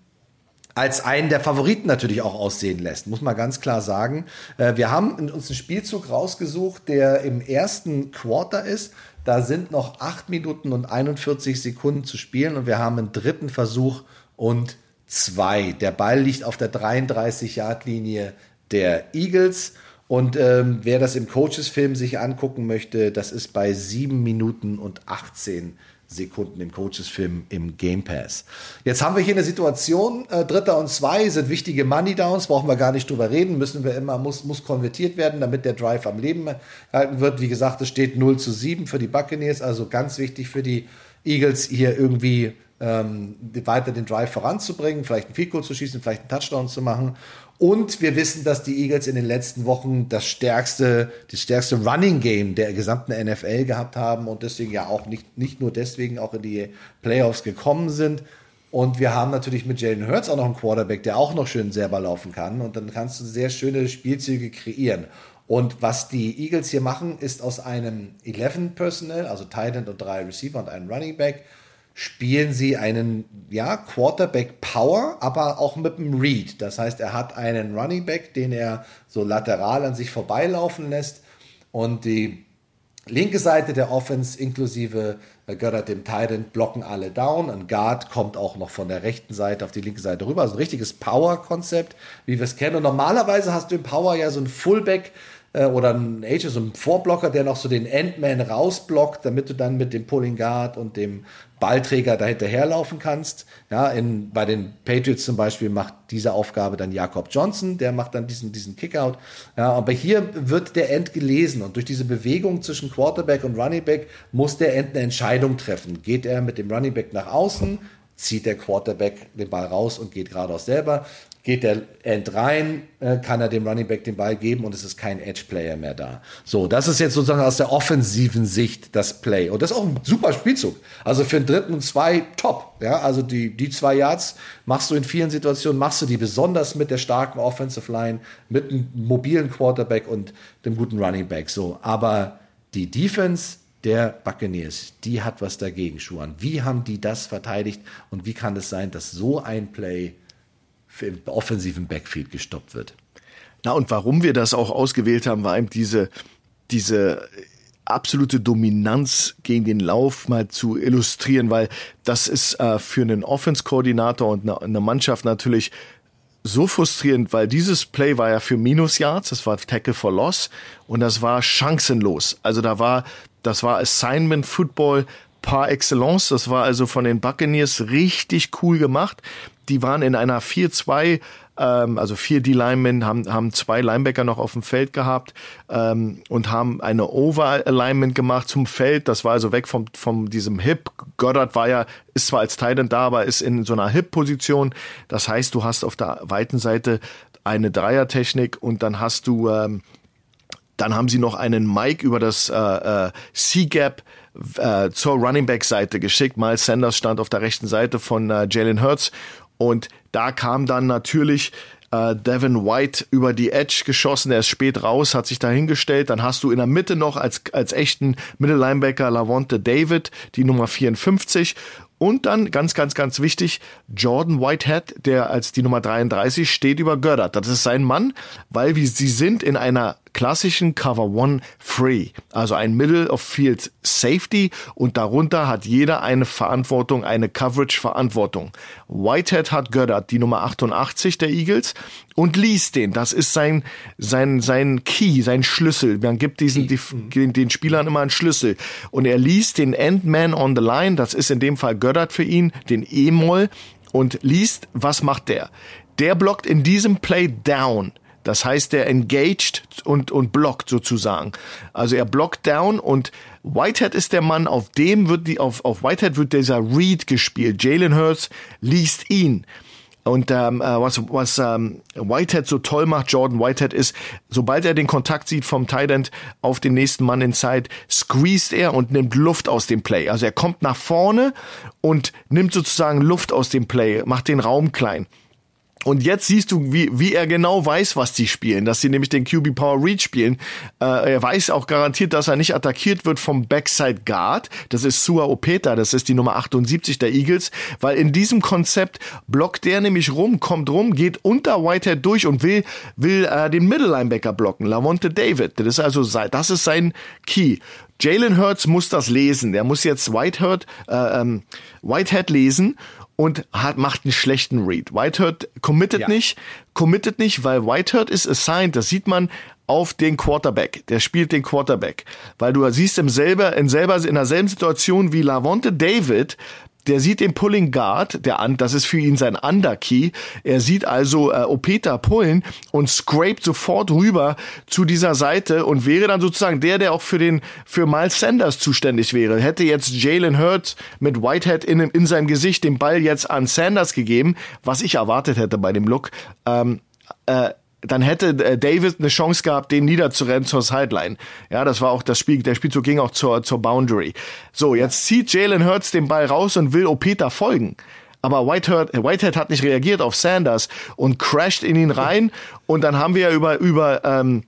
als einen der Favoriten natürlich auch aussehen lässt, muss man ganz klar sagen. Äh, wir haben uns einen Spielzug rausgesucht, der im ersten Quarter ist. Da sind noch 8 Minuten und 41 Sekunden zu spielen und wir haben einen dritten Versuch und zwei. Der Ball liegt auf der 33-Yard-Linie der Eagles. Und ähm, wer das im Coaches-Film sich angucken möchte, das ist bei 7 Minuten und 18 Sekunden im Coaches-Film im Game Pass. Jetzt haben wir hier eine Situation, äh, Dritter und Zwei sind wichtige Money Downs, brauchen wir gar nicht drüber reden, müssen wir immer, muss, muss konvertiert werden, damit der Drive am Leben gehalten wird. Wie gesagt, es steht 0 zu 7 für die Buccaneers, also ganz wichtig für die Eagles hier irgendwie ähm, weiter den Drive voranzubringen, vielleicht einen Field Goal zu schießen, vielleicht einen Touchdown zu machen. Und wir wissen, dass die Eagles in den letzten Wochen das stärkste, das stärkste Running Game der gesamten NFL gehabt haben und deswegen ja auch nicht, nicht nur deswegen auch in die Playoffs gekommen sind. Und wir haben natürlich mit Jalen Hurts auch noch einen Quarterback, der auch noch schön selber laufen kann. Und dann kannst du sehr schöne Spielzüge kreieren. Und was die Eagles hier machen, ist aus einem 11 Personnel, also Tight End und drei Receiver und einen Running Back, spielen sie einen ja, Quarterback Power, aber auch mit einem Read. Das heißt, er hat einen Running Back, den er so lateral an sich vorbeilaufen lässt und die linke Seite der Offense inklusive äh, Götter dem Titan blocken alle down. Ein Guard kommt auch noch von der rechten Seite auf die linke Seite rüber. Also ein richtiges Power-Konzept, wie wir es kennen. Und normalerweise hast du im Power ja so ein Fullback, äh, oder ein Age, so ein Vorblocker, der noch so den Endman rausblockt, damit du dann mit dem Pulling Guard und dem Ballträger da hinterherlaufen kannst. Ja, in, bei den Patriots zum Beispiel macht diese Aufgabe dann Jakob Johnson, der macht dann diesen, diesen Kickout. Ja, aber hier wird der End gelesen und durch diese Bewegung zwischen Quarterback und Running Back muss der End eine Entscheidung treffen. Geht er mit dem Running Back nach außen, zieht der Quarterback den Ball raus und geht geradeaus selber geht der End rein, äh, kann er dem Running Back den Ball geben und es ist kein Edge-Player mehr da. So, das ist jetzt sozusagen aus der offensiven Sicht das Play. Und das ist auch ein super Spielzug. Also für einen dritten und zwei top. Ja, also die, die zwei Yards machst du in vielen Situationen, machst du die besonders mit der starken Offensive Line, mit einem mobilen Quarterback und dem guten Running Back. So, aber die Defense der Buccaneers, die hat was dagegen, Schuhan. Wie haben die das verteidigt und wie kann es sein, dass so ein Play im offensiven Backfield gestoppt wird. Na, und warum wir das auch ausgewählt haben, war eben diese, diese absolute Dominanz gegen den Lauf mal zu illustrieren, weil das ist äh, für einen Offense-Koordinator und eine, eine Mannschaft natürlich so frustrierend, weil dieses Play war ja für Minus Yards, das war Tackle for Loss und das war chancenlos. Also da war, das war Assignment Football par excellence. Das war also von den Buccaneers richtig cool gemacht die waren in einer 4-2 ähm, also vier D-Linemen haben, haben zwei Linebacker noch auf dem Feld gehabt ähm, und haben eine Over-Alignment gemacht zum Feld. Das war also weg vom, vom diesem Hip. Goddard war ja, ist zwar als Titan da, aber ist in so einer Hip-Position. Das heißt, du hast auf der weiten Seite eine Dreier-Technik und dann hast du, ähm, dann haben sie noch einen Mike über das äh, äh, C-Gap äh, zur Running Back Seite geschickt. Miles Sanders stand auf der rechten Seite von äh, Jalen Hurts und da kam dann natürlich äh, Devin White über die Edge geschossen. Er ist spät raus, hat sich da hingestellt. Dann hast du in der Mitte noch als, als echten Mittellinebacker Lavonte David, die Nummer 54. Und dann, ganz, ganz, ganz wichtig, Jordan Whitehead, der als die Nummer 33 steht über Goddard. Das ist sein Mann, weil wie sie sind in einer klassischen Cover One Free, also ein Middle of Field Safety und darunter hat jeder eine Verantwortung, eine Coverage Verantwortung. Whitehead hat Goddard, die Nummer 88 der Eagles und liest den. Das ist sein, sein, sein Key, sein Schlüssel. Man gibt diesen, die, den, den Spielern immer einen Schlüssel. Und er liest den Endman on the Line, das ist in dem Fall Goddard für ihn, den E-Moll und liest, was macht der? Der blockt in diesem Play down. Das heißt, der engaged und, und blockt sozusagen. Also er blockt down und Whitehead ist der Mann, auf dem wird die, auf, auf Whitehead wird dieser Read gespielt. Jalen Hurts liest ihn. Und ähm, äh, was, was ähm, Whitehead so toll macht, Jordan Whitehead, ist, sobald er den Kontakt sieht vom Tight End auf den nächsten Mann in Zeit, squeezed er und nimmt Luft aus dem Play. Also er kommt nach vorne und nimmt sozusagen Luft aus dem Play, macht den Raum klein. Und jetzt siehst du, wie, wie er genau weiß, was die spielen, dass sie nämlich den QB Power Read spielen. Äh, er weiß auch garantiert, dass er nicht attackiert wird vom Backside Guard. Das ist Sua Opeta, das ist die Nummer 78 der Eagles, weil in diesem Konzept blockt der nämlich rum, kommt rum, geht unter Whitehead durch und will, will äh, den Middle Linebacker blocken, Lavonte David. Das ist also das ist sein Key. Jalen Hurts muss das lesen. Der muss jetzt Whitehead, äh, ähm, Whitehead lesen und hat, macht einen schlechten Read. Whitehead committet ja. nicht, committet nicht, weil Whitehead ist assigned, das sieht man auf den Quarterback. Der spielt den Quarterback. Weil du siehst im selber, in selber, in derselben Situation wie Lavonte David, der sieht den Pulling Guard, der an, das ist für ihn sein Underkey. Er sieht also äh, Opeta pullen und scrapt sofort rüber zu dieser Seite und wäre dann sozusagen der, der auch für den für Miles Sanders zuständig wäre. Hätte jetzt Jalen Hurts mit Whitehead in, in seinem Gesicht den Ball jetzt an Sanders gegeben, was ich erwartet hätte bei dem Look. Ähm, äh, dann hätte äh, David eine Chance gehabt, den niederzurennen zur Sideline. Ja, das war auch das Spiel, der Spielzug ging auch zur, zur Boundary. So, jetzt zieht Jalen Hurts den Ball raus und will Opeta folgen. Aber Whitehead, Whitehead hat nicht reagiert auf Sanders und crasht in ihn rein. Und dann haben wir ja über, über ähm,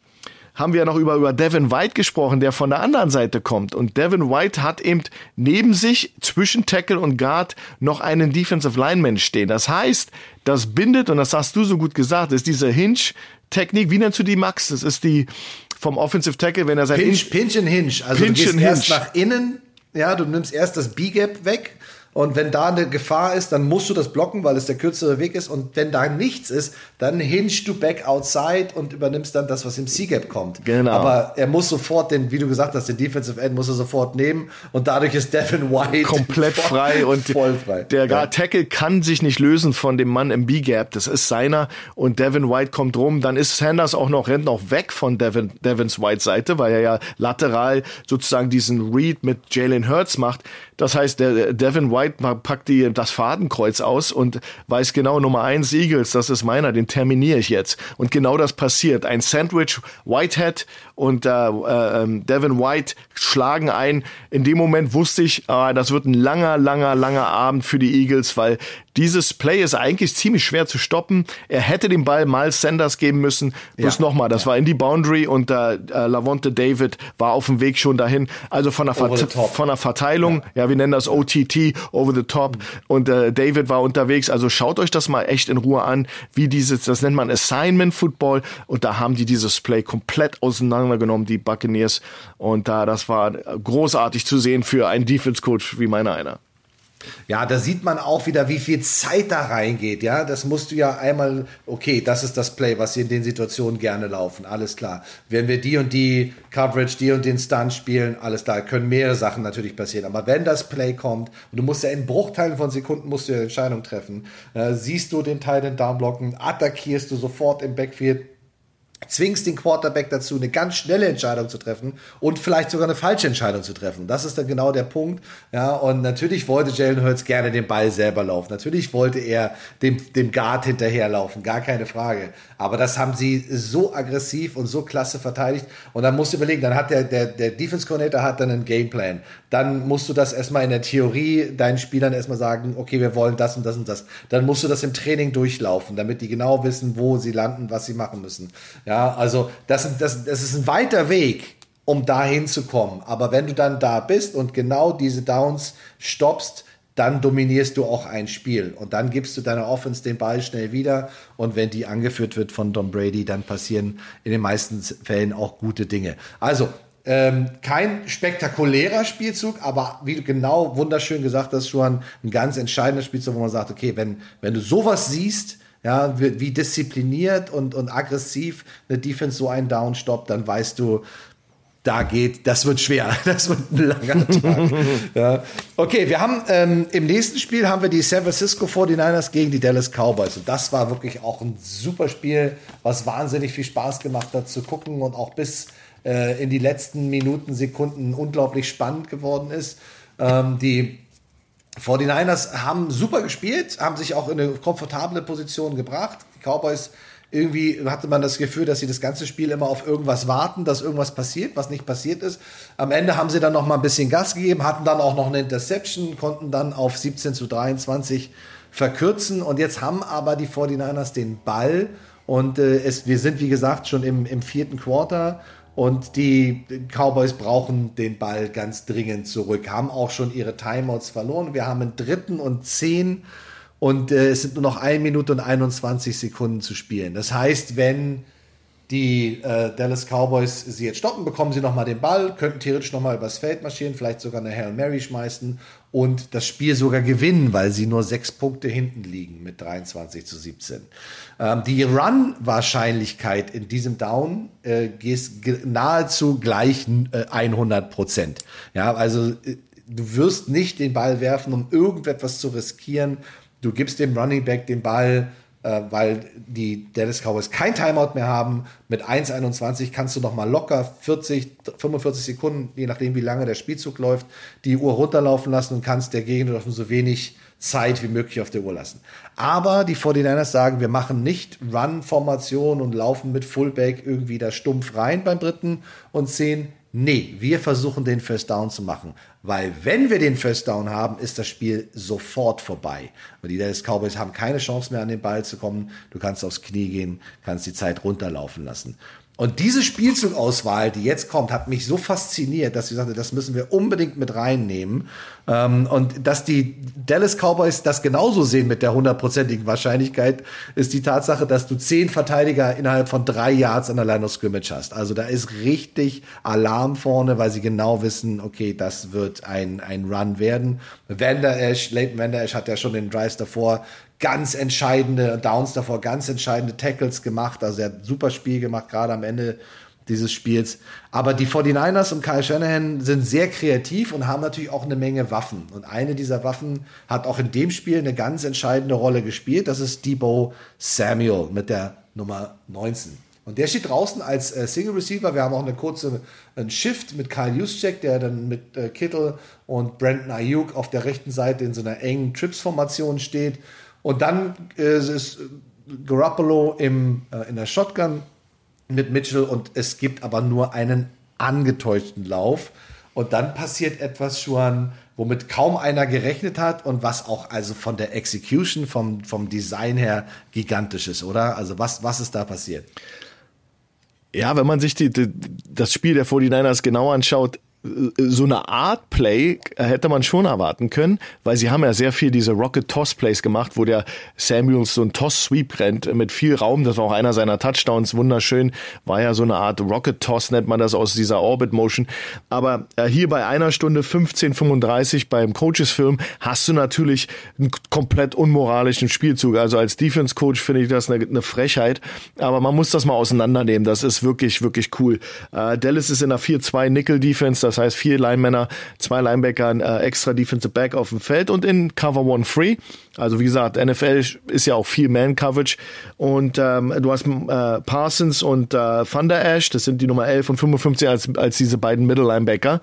haben wir ja noch über, über Devin White gesprochen, der von der anderen Seite kommt. Und Devin White hat eben neben sich zwischen Tackle und Guard noch einen Defensive Lineman stehen. Das heißt, das bindet, und das hast du so gut gesagt, ist diese Hinge-Technik. Wie nennst du die, Max? Das ist die vom Offensive Tackle, wenn er sein Pinch, Pinch and Hinge. Also Pinch du gehst erst Hinge. nach innen, ja, du nimmst erst das B-Gap weg und wenn da eine Gefahr ist, dann musst du das blocken, weil es der kürzere Weg ist. Und wenn da nichts ist, dann hingst du back outside und übernimmst dann das, was im C-Gap kommt. Genau. Aber er muss sofort den, wie du gesagt hast, den Defensive End muss er sofort nehmen. Und dadurch ist Devin White komplett voll, frei und voll frei. der ja. Tackle kann sich nicht lösen von dem Mann im B-Gap. Das ist seiner und Devin White kommt rum. Dann ist Sanders auch noch, rennt noch weg von Devin, Devins White Seite, weil er ja lateral sozusagen diesen Read mit Jalen Hurts macht. Das heißt, der Devin White packt die, das Fadenkreuz aus und weiß genau, Nummer eins Eagles, das ist meiner, den terminiere ich jetzt. Und genau das passiert. Ein Sandwich, Whitehead und äh, äh, Devin White schlagen ein. In dem Moment wusste ich, äh, das wird ein langer, langer, langer Abend für die Eagles, weil dieses Play ist eigentlich ziemlich schwer zu stoppen. Er hätte den Ball Miles Sanders geben müssen. Bloß ja, nochmal, das ja. war in die Boundary und äh, äh, Lavonte David war auf dem Weg schon dahin. Also von der, Vert von der Verteilung, ja. ja. wir nennen das OTT, over the top. Mhm. Und äh, David war unterwegs. Also schaut euch das mal echt in Ruhe an, wie dieses, das nennt man Assignment Football. Und da haben die dieses Play komplett auseinandergenommen, die Buccaneers. Und da, das war großartig zu sehen für einen Defense Coach wie meiner einer. Ja, da sieht man auch wieder, wie viel Zeit da reingeht. Ja, das musst du ja einmal, okay, das ist das Play, was sie in den Situationen gerne laufen. Alles klar. Wenn wir die und die Coverage, die und den Stunt spielen, alles klar, können mehrere Sachen natürlich passieren. Aber wenn das Play kommt und du musst ja in Bruchteilen von Sekunden musst du ja Entscheidung treffen, äh, siehst du den Teil den Downblocken, attackierst du sofort im Backfield, zwingst den Quarterback dazu, eine ganz schnelle Entscheidung zu treffen und vielleicht sogar eine falsche Entscheidung zu treffen. Das ist dann genau der Punkt. Ja, und natürlich wollte Jalen Hurts gerne den Ball selber laufen. Natürlich wollte er dem, dem Guard hinterherlaufen, gar keine Frage. Aber das haben sie so aggressiv und so klasse verteidigt. Und dann musst du überlegen, dann hat der, der, der Defense Coordinator hat dann einen Gameplan. Dann musst du das erstmal in der Theorie deinen Spielern erstmal sagen, okay, wir wollen das und das und das. Dann musst du das im Training durchlaufen, damit die genau wissen, wo sie landen, was sie machen müssen. Ja, also das, das, das ist ein weiter Weg, um dahin zu kommen. Aber wenn du dann da bist und genau diese Downs stoppst, dann dominierst du auch ein Spiel und dann gibst du deiner Offense den Ball schnell wieder und wenn die angeführt wird von Don Brady, dann passieren in den meisten Fällen auch gute Dinge. Also ähm, kein spektakulärer Spielzug, aber wie du genau wunderschön gesagt hast, schon ein ganz entscheidender Spielzug, wo man sagt, okay, wenn, wenn du sowas siehst, ja, wie, wie diszipliniert und, und aggressiv eine Defense so einen Down stoppt, dann weißt du, da geht, das wird schwer, das wird ein langer Tag. ja. Okay, wir haben ähm, im nächsten Spiel haben wir die San Francisco 49ers gegen die Dallas Cowboys und das war wirklich auch ein super Spiel, was wahnsinnig viel Spaß gemacht hat zu gucken und auch bis äh, in die letzten Minuten, Sekunden unglaublich spannend geworden ist. Ähm, die 49ers haben super gespielt, haben sich auch in eine komfortable Position gebracht. Die Cowboys irgendwie hatte man das Gefühl, dass sie das ganze Spiel immer auf irgendwas warten, dass irgendwas passiert, was nicht passiert ist. Am Ende haben sie dann noch mal ein bisschen Gas gegeben, hatten dann auch noch eine Interception, konnten dann auf 17 zu 23 verkürzen und jetzt haben aber die 49ers den Ball und äh, es, wir sind wie gesagt schon im, im vierten Quarter und die Cowboys brauchen den Ball ganz dringend zurück, haben auch schon ihre Timeouts verloren. Wir haben einen dritten und zehn und äh, es sind nur noch 1 Minute und 21 Sekunden zu spielen. Das heißt, wenn die äh, Dallas Cowboys sie jetzt stoppen, bekommen sie nochmal den Ball, könnten theoretisch nochmal übers Feld marschieren, vielleicht sogar eine Hail Mary schmeißen und das Spiel sogar gewinnen, weil sie nur sechs Punkte hinten liegen mit 23 zu 17. Ähm, die Run-Wahrscheinlichkeit in diesem Down äh, ist nahezu gleich äh, 100 Prozent. Ja, also äh, du wirst nicht den Ball werfen, um irgendetwas zu riskieren, Du gibst dem Running Back den Ball, weil die Dallas Cowboys kein Timeout mehr haben. Mit 1,21 kannst du noch mal locker 40, 45 Sekunden, je nachdem wie lange der Spielzug läuft, die Uhr runterlaufen lassen und kannst der Gegner so wenig Zeit wie möglich auf der Uhr lassen. Aber die 49ers sagen, wir machen nicht Run-Formation und laufen mit Fullback irgendwie da stumpf rein beim dritten und zehn. Nee, wir versuchen den First Down zu machen. Weil wenn wir den First Down haben, ist das Spiel sofort vorbei. Und die Dallas Cowboys haben keine Chance mehr an den Ball zu kommen. Du kannst aufs Knie gehen, kannst die Zeit runterlaufen lassen. Und diese Spielzugauswahl, die jetzt kommt, hat mich so fasziniert, dass ich sagte, das müssen wir unbedingt mit reinnehmen. Ähm, und dass die Dallas Cowboys das genauso sehen mit der hundertprozentigen Wahrscheinlichkeit, ist die Tatsache, dass du zehn Verteidiger innerhalb von drei Yards an der Line of Scrimmage hast. Also da ist richtig Alarm vorne, weil sie genau wissen, okay, das wird ein, ein Run werden. Vander Esch, Leighton Vander Esch hat ja schon den Drives davor ganz entscheidende Downs davor, ganz entscheidende Tackles gemacht. Also er hat ein super Spiel gemacht, gerade am Ende dieses Spiels. Aber die 49ers und Kyle Shanahan sind sehr kreativ und haben natürlich auch eine Menge Waffen. Und eine dieser Waffen hat auch in dem Spiel eine ganz entscheidende Rolle gespielt. Das ist Debo Samuel mit der Nummer 19. Und der steht draußen als äh, Single Receiver. Wir haben auch eine kurze einen Shift mit Kyle Juszczyk, der dann mit äh, Kittle und Brandon Ayuk auf der rechten Seite in so einer engen Trips-Formation steht. Und dann äh, ist Garoppolo im, äh, in der Shotgun mit Mitchell und es gibt aber nur einen angetäuschten Lauf. Und dann passiert etwas schon, womit kaum einer gerechnet hat und was auch also von der Execution, vom, vom Design her gigantisch ist, oder? Also was, was ist da passiert? Ja, wenn man sich die, die, das Spiel der 49ers genau anschaut, so eine Art Play hätte man schon erwarten können, weil sie haben ja sehr viel diese Rocket Toss Plays gemacht, wo der Samuels so ein Toss Sweep rennt mit viel Raum. Das war auch einer seiner Touchdowns, wunderschön. War ja so eine Art Rocket Toss, nennt man das aus dieser Orbit Motion. Aber äh, hier bei einer Stunde 15:35 beim Coaches Film hast du natürlich einen komplett unmoralischen Spielzug. Also als Defense Coach finde ich das eine, eine, Frechheit. Aber man muss das mal auseinandernehmen. Das ist wirklich, wirklich cool. Äh, Dallas ist in der 4-2 Nickel Defense. Das heißt, vier Linemänner, zwei Linebacker, äh, extra Defensive Back auf dem Feld und in Cover One Free. Also wie gesagt, NFL ist ja auch viel Man-Coverage. Und ähm, du hast äh, Parsons und äh, Thunder Ash, das sind die Nummer 11 und 55 als, als diese beiden Middle Linebacker.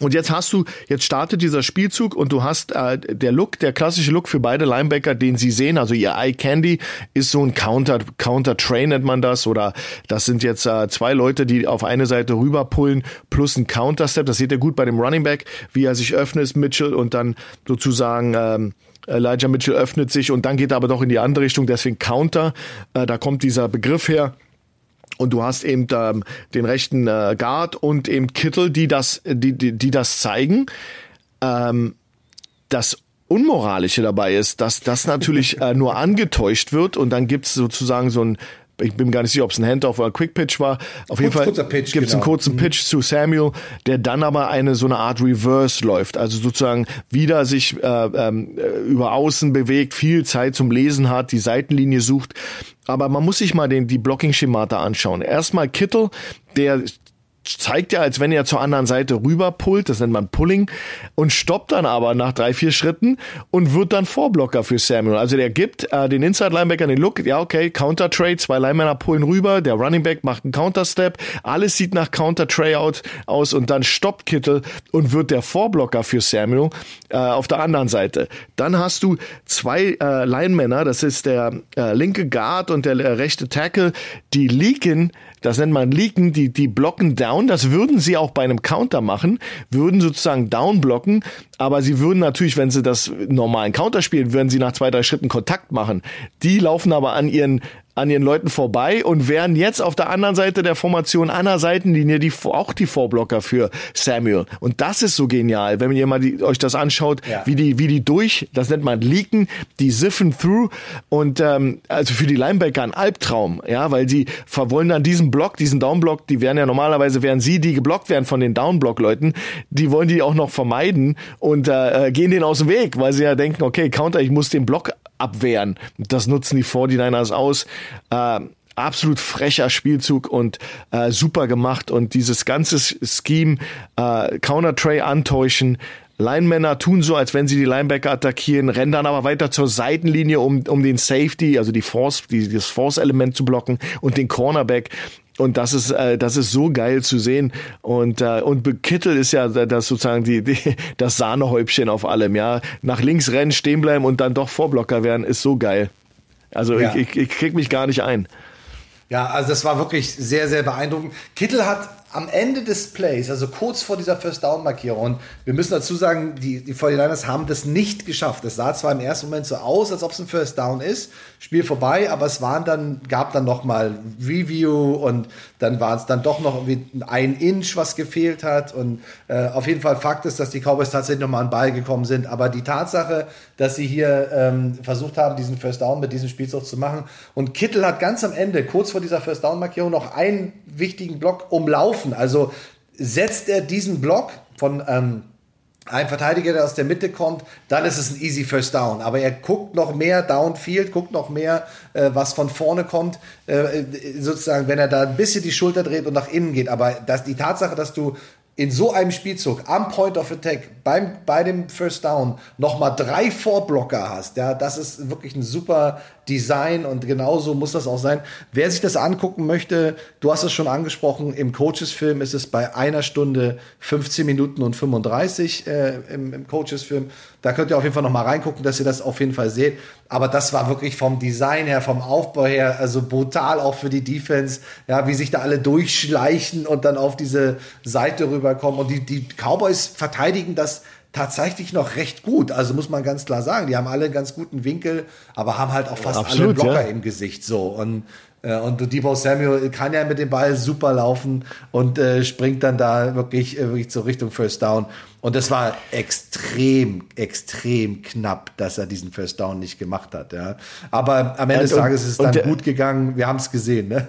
Und jetzt hast du, jetzt startet dieser Spielzug und du hast äh, der Look, der klassische Look für beide Linebacker, den sie sehen, also ihr Eye Candy ist so ein Counter, Counter Train nennt man das, oder das sind jetzt äh, zwei Leute, die auf eine Seite rüberpullen, plus ein Counter Step. Das seht ihr gut bei dem Running Back, wie er sich öffnet, Mitchell, und dann sozusagen ähm, Elijah Mitchell öffnet sich und dann geht er aber doch in die andere Richtung, deswegen Counter. Äh, da kommt dieser Begriff her. Und du hast eben ähm, den rechten äh, Guard und eben Kittel, die das, die, die, die das zeigen. Ähm, das Unmoralische dabei ist, dass das natürlich äh, nur angetäuscht wird und dann gibt's sozusagen so ein ich bin gar nicht sicher, ob es ein Handoff oder ein Quick Pitch war. Auf Kurz, jeden Fall gibt es genau. einen kurzen mhm. Pitch zu Samuel, der dann aber eine so eine Art Reverse läuft, also sozusagen wieder sich äh, ähm, äh, über Außen bewegt, viel Zeit zum Lesen hat, die Seitenlinie sucht. Aber man muss sich mal den, die Blocking-Schemata anschauen. Erstmal Kittel, der zeigt ja, als wenn er zur anderen Seite rüber pullt, das nennt man Pulling, und stoppt dann aber nach drei, vier Schritten und wird dann Vorblocker für Samuel. Also der gibt äh, den Inside-Linebacker den Look, ja okay, Counter-Trade, zwei Linemänner pullen rüber, der Running Back macht einen Counter-Step, alles sieht nach Counter-Tryout aus und dann stoppt Kittel und wird der Vorblocker für Samuel äh, auf der anderen Seite. Dann hast du zwei äh, Linemänner, das ist der äh, linke Guard und der äh, rechte Tackle, die leaken das nennt man Leaken, die, die blocken down. Das würden sie auch bei einem Counter machen, würden sozusagen down blocken, aber sie würden natürlich, wenn sie das normalen Counter spielen, würden sie nach zwei, drei Schritten Kontakt machen. Die laufen aber an ihren an ihren Leuten vorbei und wären jetzt auf der anderen Seite der Formation an der Seitenlinie die, auch die Vorblocker für Samuel. Und das ist so genial, wenn ihr mal die, euch das anschaut, ja. wie die wie die durch, das nennt man leaken, die siffen through und ähm, also für die Linebacker ein Albtraum, ja, weil sie wollen dann diesen Block, diesen Downblock, die wären ja normalerweise wären sie, die geblockt werden von den Downblock-Leuten, die wollen die auch noch vermeiden und äh, äh gehen denen aus dem Weg, weil sie ja denken, okay, Counter, ich muss den Block abwehren. Das nutzen die 49ers aus. Äh, absolut frecher Spielzug und äh, super gemacht und dieses ganze Scheme, äh, Counter-Tray antäuschen, Linemänner tun so, als wenn sie die Linebacker attackieren, rennen dann aber weiter zur Seitenlinie, um, um den Safety, also die Force, die, das Force-Element zu blocken und den Cornerback. Und das ist, äh, das ist so geil zu sehen. Und, äh, und Kittel ist ja das sozusagen die, die, das Sahnehäubchen auf allem, ja. Nach links rennen, stehen bleiben und dann doch Vorblocker werden, ist so geil. Also ja. ich, ich, ich krieg mich gar nicht ein. Ja, also das war wirklich sehr, sehr beeindruckend. Kittel hat am Ende des Plays, also kurz vor dieser First Down Markierung, und wir müssen dazu sagen, die, die 49ers haben das nicht geschafft. Es sah zwar im ersten Moment so aus, als ob es ein First Down ist, Spiel vorbei, aber es waren dann, gab dann nochmal Review und dann war es dann doch noch ein Inch, was gefehlt hat. Und äh, auf jeden Fall Fakt ist, dass die Cowboys tatsächlich nochmal an Ball gekommen sind. Aber die Tatsache, dass sie hier ähm, versucht haben, diesen First Down mit diesem Spielzug zu machen. Und Kittel hat ganz am Ende, kurz vor dieser First Down Markierung, noch einen wichtigen Block umlaufen. Also setzt er diesen Block von ähm, ein Verteidiger, der aus der Mitte kommt, dann ist es ein easy First Down. Aber er guckt noch mehr Downfield, guckt noch mehr, äh, was von vorne kommt, äh, sozusagen, wenn er da ein bisschen die Schulter dreht und nach innen geht. Aber das, die Tatsache, dass du in so einem Spielzug am Point of Attack beim, bei dem First Down nochmal drei Vorblocker hast, ja, das ist wirklich ein super Design und genauso muss das auch sein. Wer sich das angucken möchte, du hast es schon angesprochen, im Coaches-Film ist es bei einer Stunde 15 Minuten und 35 äh, im, im Coaches-Film. Da könnt ihr auf jeden Fall nochmal reingucken, dass ihr das auf jeden Fall seht. Aber das war wirklich vom Design her, vom Aufbau her, also brutal auch für die Defense, ja, wie sich da alle durchschleichen und dann auf diese Seite rüberkommen. Und die, die Cowboys verteidigen das tatsächlich noch recht gut. Also muss man ganz klar sagen, die haben alle einen ganz guten Winkel, aber haben halt auch fast Absolut, alle Blocker ja. im Gesicht so. Und äh, und Debo Samuel kann ja mit dem Ball super laufen und äh, springt dann da wirklich, äh, wirklich zur Richtung First Down. Und das war extrem, extrem knapp, dass er diesen First Down nicht gemacht hat. Ja. Aber am Ende des Tages ist es dann gut gegangen. Wir haben es gesehen. Ne?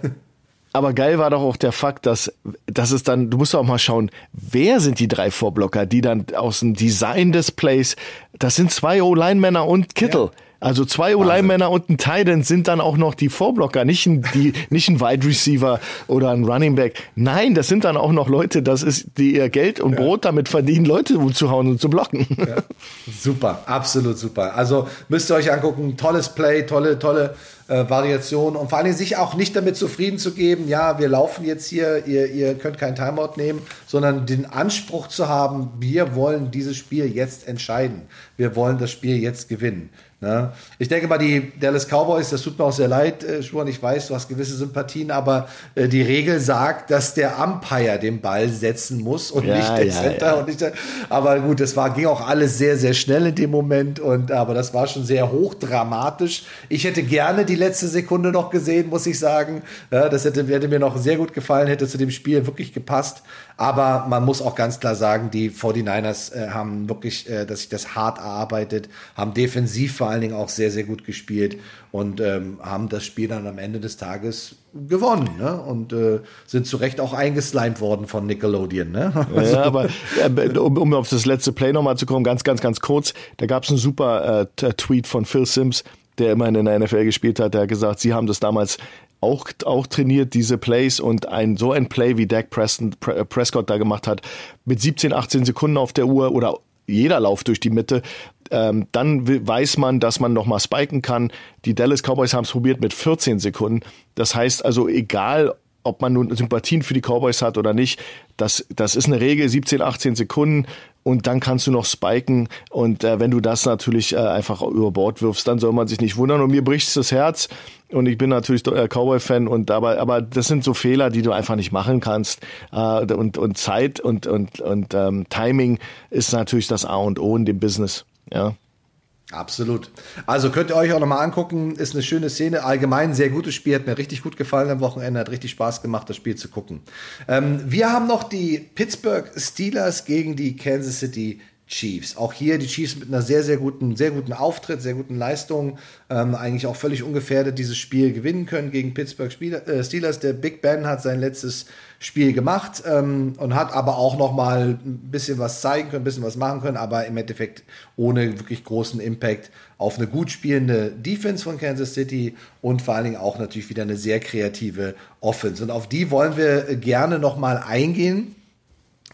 Aber geil war doch auch der Fakt, dass, dass es dann, du musst auch mal schauen, wer sind die drei Vorblocker, die dann aus dem Design des Plays, das sind zwei O-Line-Männer und Kittel. Ja. Also zwei O-Line-Männer und ein Titan sind dann auch noch die Vorblocker, nicht ein, die, nicht ein Wide Receiver oder ein Running Back. Nein, das sind dann auch noch Leute, das ist, die ihr Geld und ja. Brot damit verdienen, Leute zu hauen und zu blocken. Ja. Super, absolut super. Also müsst ihr euch angucken, tolles Play, tolle, tolle äh, Variation und vor allem sich auch nicht damit zufrieden zu geben, ja, wir laufen jetzt hier, ihr, ihr könnt kein Timeout nehmen, sondern den Anspruch zu haben, wir wollen dieses Spiel jetzt entscheiden. Wir wollen das Spiel jetzt gewinnen. Ne? Ich denke mal, die Dallas Cowboys, das tut mir auch sehr leid, äh, ich weiß, du hast gewisse Sympathien, aber äh, die Regel sagt, dass der Umpire den Ball setzen muss und ja, nicht der ja, Center. Ja. Und nicht der, aber gut, es war, ging auch alles sehr, sehr schnell in dem Moment, und, aber das war schon sehr hochdramatisch. Ich hätte gerne die letzte Sekunde noch gesehen, muss ich sagen. Ja, das hätte, hätte mir noch sehr gut gefallen, hätte zu dem Spiel wirklich gepasst. Aber man muss auch ganz klar sagen, die 49ers äh, haben wirklich, äh, dass sich das hart erarbeitet, haben defensiv vor allen Dingen auch sehr, sehr gut gespielt und ähm, haben das Spiel dann am Ende des Tages gewonnen ne? und äh, sind zu Recht auch eingeslimed worden von Nickelodeon. Ne? Also, ja, aber äh, um, um auf das letzte Play nochmal zu kommen, ganz, ganz, ganz kurz, da gab es einen super äh, Tweet von Phil Sims, der immerhin in der NFL gespielt hat, der hat gesagt, sie haben das damals auch, auch trainiert, diese Plays und ein, so ein Play wie Dak Prescott da gemacht hat, mit 17, 18 Sekunden auf der Uhr oder jeder Lauf durch die Mitte, ähm, dann weiß man, dass man nochmal spiken kann. Die Dallas Cowboys haben es probiert mit 14 Sekunden. Das heißt also, egal ob man nun Sympathien für die Cowboys hat oder nicht, das, das ist eine Regel, 17, 18 Sekunden und dann kannst du noch spiken und äh, wenn du das natürlich äh, einfach über Bord wirfst, dann soll man sich nicht wundern und mir bricht das Herz und ich bin natürlich äh, Cowboy-Fan und aber aber das sind so Fehler, die du einfach nicht machen kannst äh, und und Zeit und und und ähm, Timing ist natürlich das A und O in dem Business, ja. Absolut. Also könnt ihr euch auch nochmal angucken. Ist eine schöne Szene. Allgemein sehr gutes Spiel. Hat mir richtig gut gefallen am Wochenende. Hat richtig Spaß gemacht, das Spiel zu gucken. Ähm, wir haben noch die Pittsburgh Steelers gegen die Kansas City Chiefs. Auch hier die Chiefs mit einer sehr, sehr guten, sehr guten Auftritt, sehr guten Leistung, ähm, eigentlich auch völlig ungefährdet dieses Spiel gewinnen können gegen Pittsburgh äh, Steelers. Der Big Ben hat sein letztes Spiel gemacht ähm, und hat aber auch noch mal ein bisschen was zeigen können, ein bisschen was machen können, aber im Endeffekt ohne wirklich großen Impact auf eine gut spielende Defense von Kansas City und vor allen Dingen auch natürlich wieder eine sehr kreative Offense. Und auf die wollen wir gerne noch mal eingehen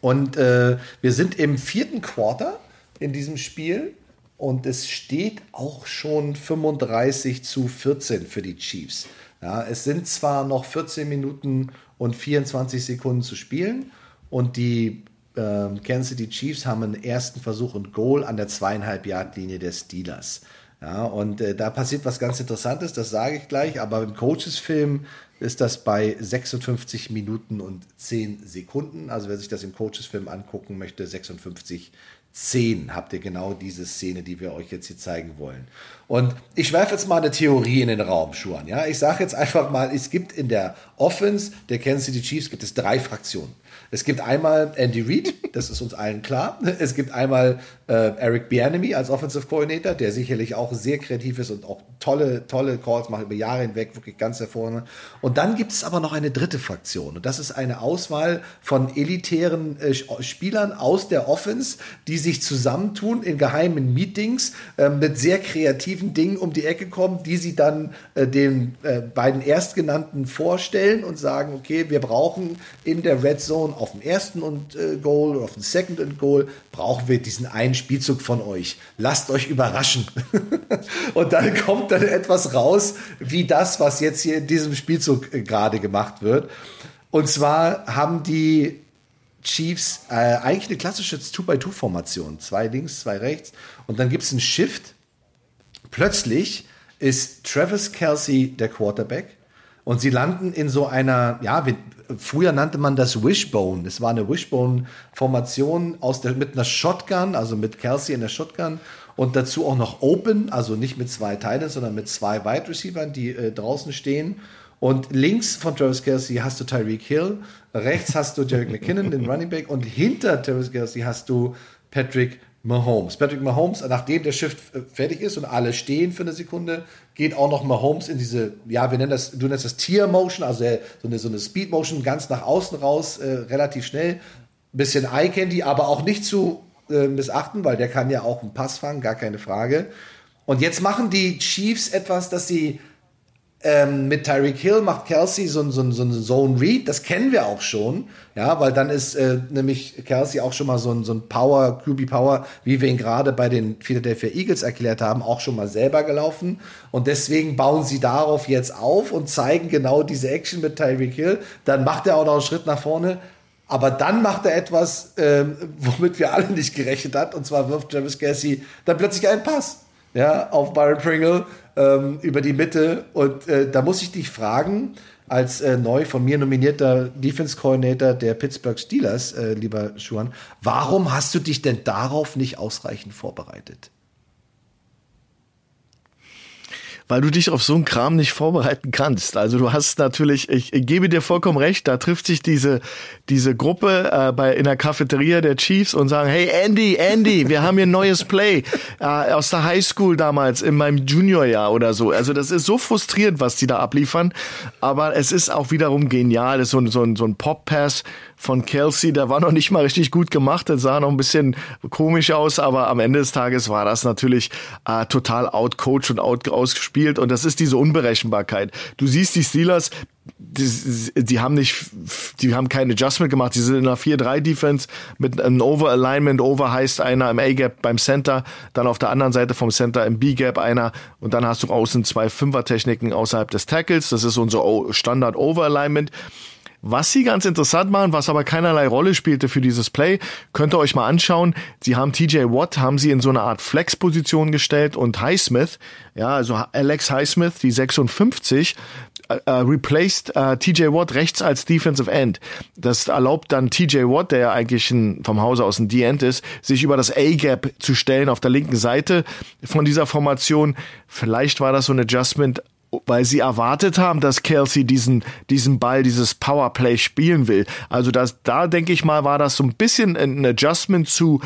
und äh, wir sind im vierten Quarter in diesem Spiel und es steht auch schon 35 zu 14 für die Chiefs. Ja, es sind zwar noch 14 Minuten und 24 Sekunden zu spielen und die äh, Kansas City Chiefs haben einen ersten Versuch und Goal an der zweieinhalb Yard Linie der Steelers. Ja, und äh, da passiert was ganz Interessantes, das sage ich gleich, aber im Coaches-Film ist das bei 56 Minuten und 10 Sekunden. Also wer sich das im Coaches-Film angucken möchte, 56 10 habt ihr genau diese Szene, die wir euch jetzt hier zeigen wollen. Und ich werfe jetzt mal eine Theorie in den Raum, Schuan. Ja, ich sage jetzt einfach mal, es gibt in der Offense der Kansas City Chiefs gibt es drei Fraktionen. Es gibt einmal Andy Reid, das ist uns allen klar. Es gibt einmal äh, Eric Bieniemy als Offensive Coordinator, der sicherlich auch sehr kreativ ist und auch tolle, tolle Calls macht über Jahre hinweg, wirklich ganz hervorragend. Und dann gibt es aber noch eine dritte Fraktion. Und das ist eine Auswahl von elitären äh, Spielern aus der Offense, die sich zusammentun in geheimen Meetings äh, mit sehr kreativen Dingen um die Ecke kommen, die sie dann äh, den äh, beiden Erstgenannten vorstellen und sagen, okay, wir brauchen in der Red Zone auf dem ersten und äh, Goal oder auf dem Second and Goal brauchen wir diesen einen Spielzug von euch. Lasst euch überraschen. und dann kommt dann etwas raus, wie das, was jetzt hier in diesem Spielzug äh, gerade gemacht wird. Und zwar haben die Chiefs äh, eigentlich eine klassische 2x2-Formation. Zwei links, zwei rechts. Und dann gibt es einen Shift. Plötzlich ist Travis Kelsey der Quarterback. Und sie landen in so einer, ja, früher nannte man das Wishbone. Es war eine Wishbone-Formation aus der, mit einer Shotgun, also mit Kelsey in der Shotgun und dazu auch noch Open, also nicht mit zwei Teilen, sondern mit zwei Wide Receivers, die äh, draußen stehen. Und links von Travis Kelsey hast du Tyreek Hill, rechts hast du Derek McKinnon, den Running Back, und hinter Travis Kelsey hast du Patrick Mahomes. Patrick Mahomes, nachdem der Shift äh, fertig ist und alle stehen für eine Sekunde, geht auch noch Mahomes in diese, ja, wir nennen das, du nennst das Tier Motion, also so eine, so eine Speed Motion ganz nach außen raus, äh, relativ schnell. Bisschen Eye Candy, aber auch nicht zu äh, missachten, weil der kann ja auch einen Pass fangen, gar keine Frage. Und jetzt machen die Chiefs etwas, dass sie ähm, mit Tyreek Hill macht Kelsey so, so, so eine Zone Read, das kennen wir auch schon, ja, weil dann ist äh, nämlich Kelsey auch schon mal so ein, so ein Power, QB Power, wie wir ihn gerade bei den Philadelphia Eagles erklärt haben, auch schon mal selber gelaufen. Und deswegen bauen sie darauf jetzt auf und zeigen genau diese Action mit Tyreek Hill, dann macht er auch noch einen Schritt nach vorne, aber dann macht er etwas, ähm, womit wir alle nicht gerechnet hat, und zwar wirft Travis Kelsey dann plötzlich einen Pass ja, auf Byron Pringle ähm, über die Mitte. Und äh, da muss ich dich fragen, als äh, neu von mir nominierter Defense Coordinator der Pittsburgh Steelers, äh, lieber Schuan, warum hast du dich denn darauf nicht ausreichend vorbereitet? Weil du dich auf so einen Kram nicht vorbereiten kannst. Also du hast natürlich, ich, ich gebe dir vollkommen recht, da trifft sich diese, diese Gruppe äh, bei, in der Cafeteria der Chiefs und sagen, hey Andy, Andy, wir haben hier ein neues Play äh, aus der Highschool damals, in meinem Juniorjahr oder so. Also das ist so frustrierend, was die da abliefern, aber es ist auch wiederum genial. Das ist so, ein so so ein Pop-Pass von Kelsey, der war noch nicht mal richtig gut gemacht, der sah noch ein bisschen komisch aus, aber am Ende des Tages war das natürlich äh, total outcoached und out ausgespielt spielt und das ist diese Unberechenbarkeit. Du siehst die Steelers, die, die, haben nicht, die haben kein Adjustment gemacht. Die sind in einer 4-3-Defense mit einem Over-Alignment. Over heißt einer im A-Gap beim Center, dann auf der anderen Seite vom Center im B-Gap einer und dann hast du außen zwei Fünfer-Techniken außerhalb des Tackles. Das ist unser Standard-Over-Alignment. Was sie ganz interessant machen, was aber keinerlei Rolle spielte für dieses Play, könnt ihr euch mal anschauen. Sie haben TJ Watt, haben sie in so eine Art Flex-Position gestellt und Highsmith, ja, also Alex Highsmith, die 56, äh, äh, replaced äh, TJ Watt rechts als Defensive End. Das erlaubt dann TJ Watt, der ja eigentlich ein, vom Hause aus ein D-End ist, sich über das A-Gap zu stellen auf der linken Seite von dieser Formation. Vielleicht war das so ein Adjustment weil sie erwartet haben, dass Kelsey diesen, diesen Ball, dieses Powerplay spielen will. Also das, da denke ich mal, war das so ein bisschen ein Adjustment zu,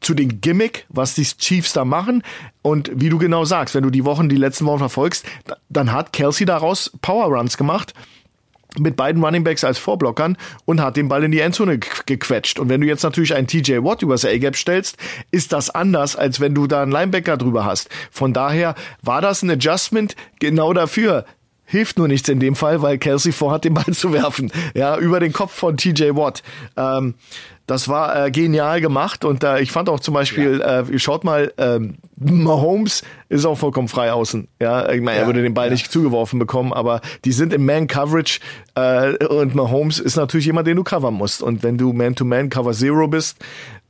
zu den Gimmick, was die Chiefs da machen. Und wie du genau sagst, wenn du die Wochen, die letzten Wochen verfolgst, dann hat Kelsey daraus Power Runs gemacht mit beiden Runningbacks als Vorblockern und hat den Ball in die Endzone gequetscht. Und wenn du jetzt natürlich einen TJ Watt übers A-Gap stellst, ist das anders, als wenn du da einen Linebacker drüber hast. Von daher war das ein Adjustment genau dafür. Hilft nur nichts in dem Fall, weil Kelsey vorhat, den Ball zu werfen. Ja, über den Kopf von TJ Watt. Ähm, das war äh, genial gemacht und äh, ich fand auch zum Beispiel, ja. äh, schaut mal, ähm, Mahomes ist auch vollkommen frei außen. Ja, ich meine, ja, er würde den Ball ja. nicht zugeworfen bekommen, aber die sind im Man-Coverage äh, und Mahomes ist natürlich jemand, den du covern musst. Und wenn du Man-to-Man Cover Zero bist,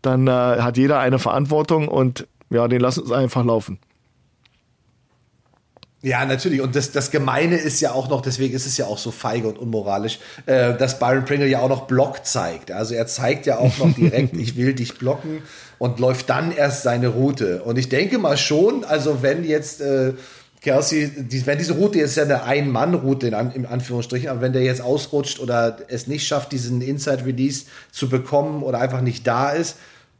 dann äh, hat jeder eine Verantwortung und ja, den lassen es einfach laufen. Ja, natürlich. Und das, das Gemeine ist ja auch noch, deswegen ist es ja auch so feige und unmoralisch, äh, dass Byron Pringle ja auch noch Block zeigt. Also er zeigt ja auch noch direkt, ich will dich blocken und läuft dann erst seine Route. Und ich denke mal schon, also wenn jetzt äh, Kelsey, die, wenn diese Route jetzt ja eine Ein-Mann-Route in, in Anführungsstrichen, aber wenn der jetzt ausrutscht oder es nicht schafft, diesen Inside-Release zu bekommen oder einfach nicht da ist,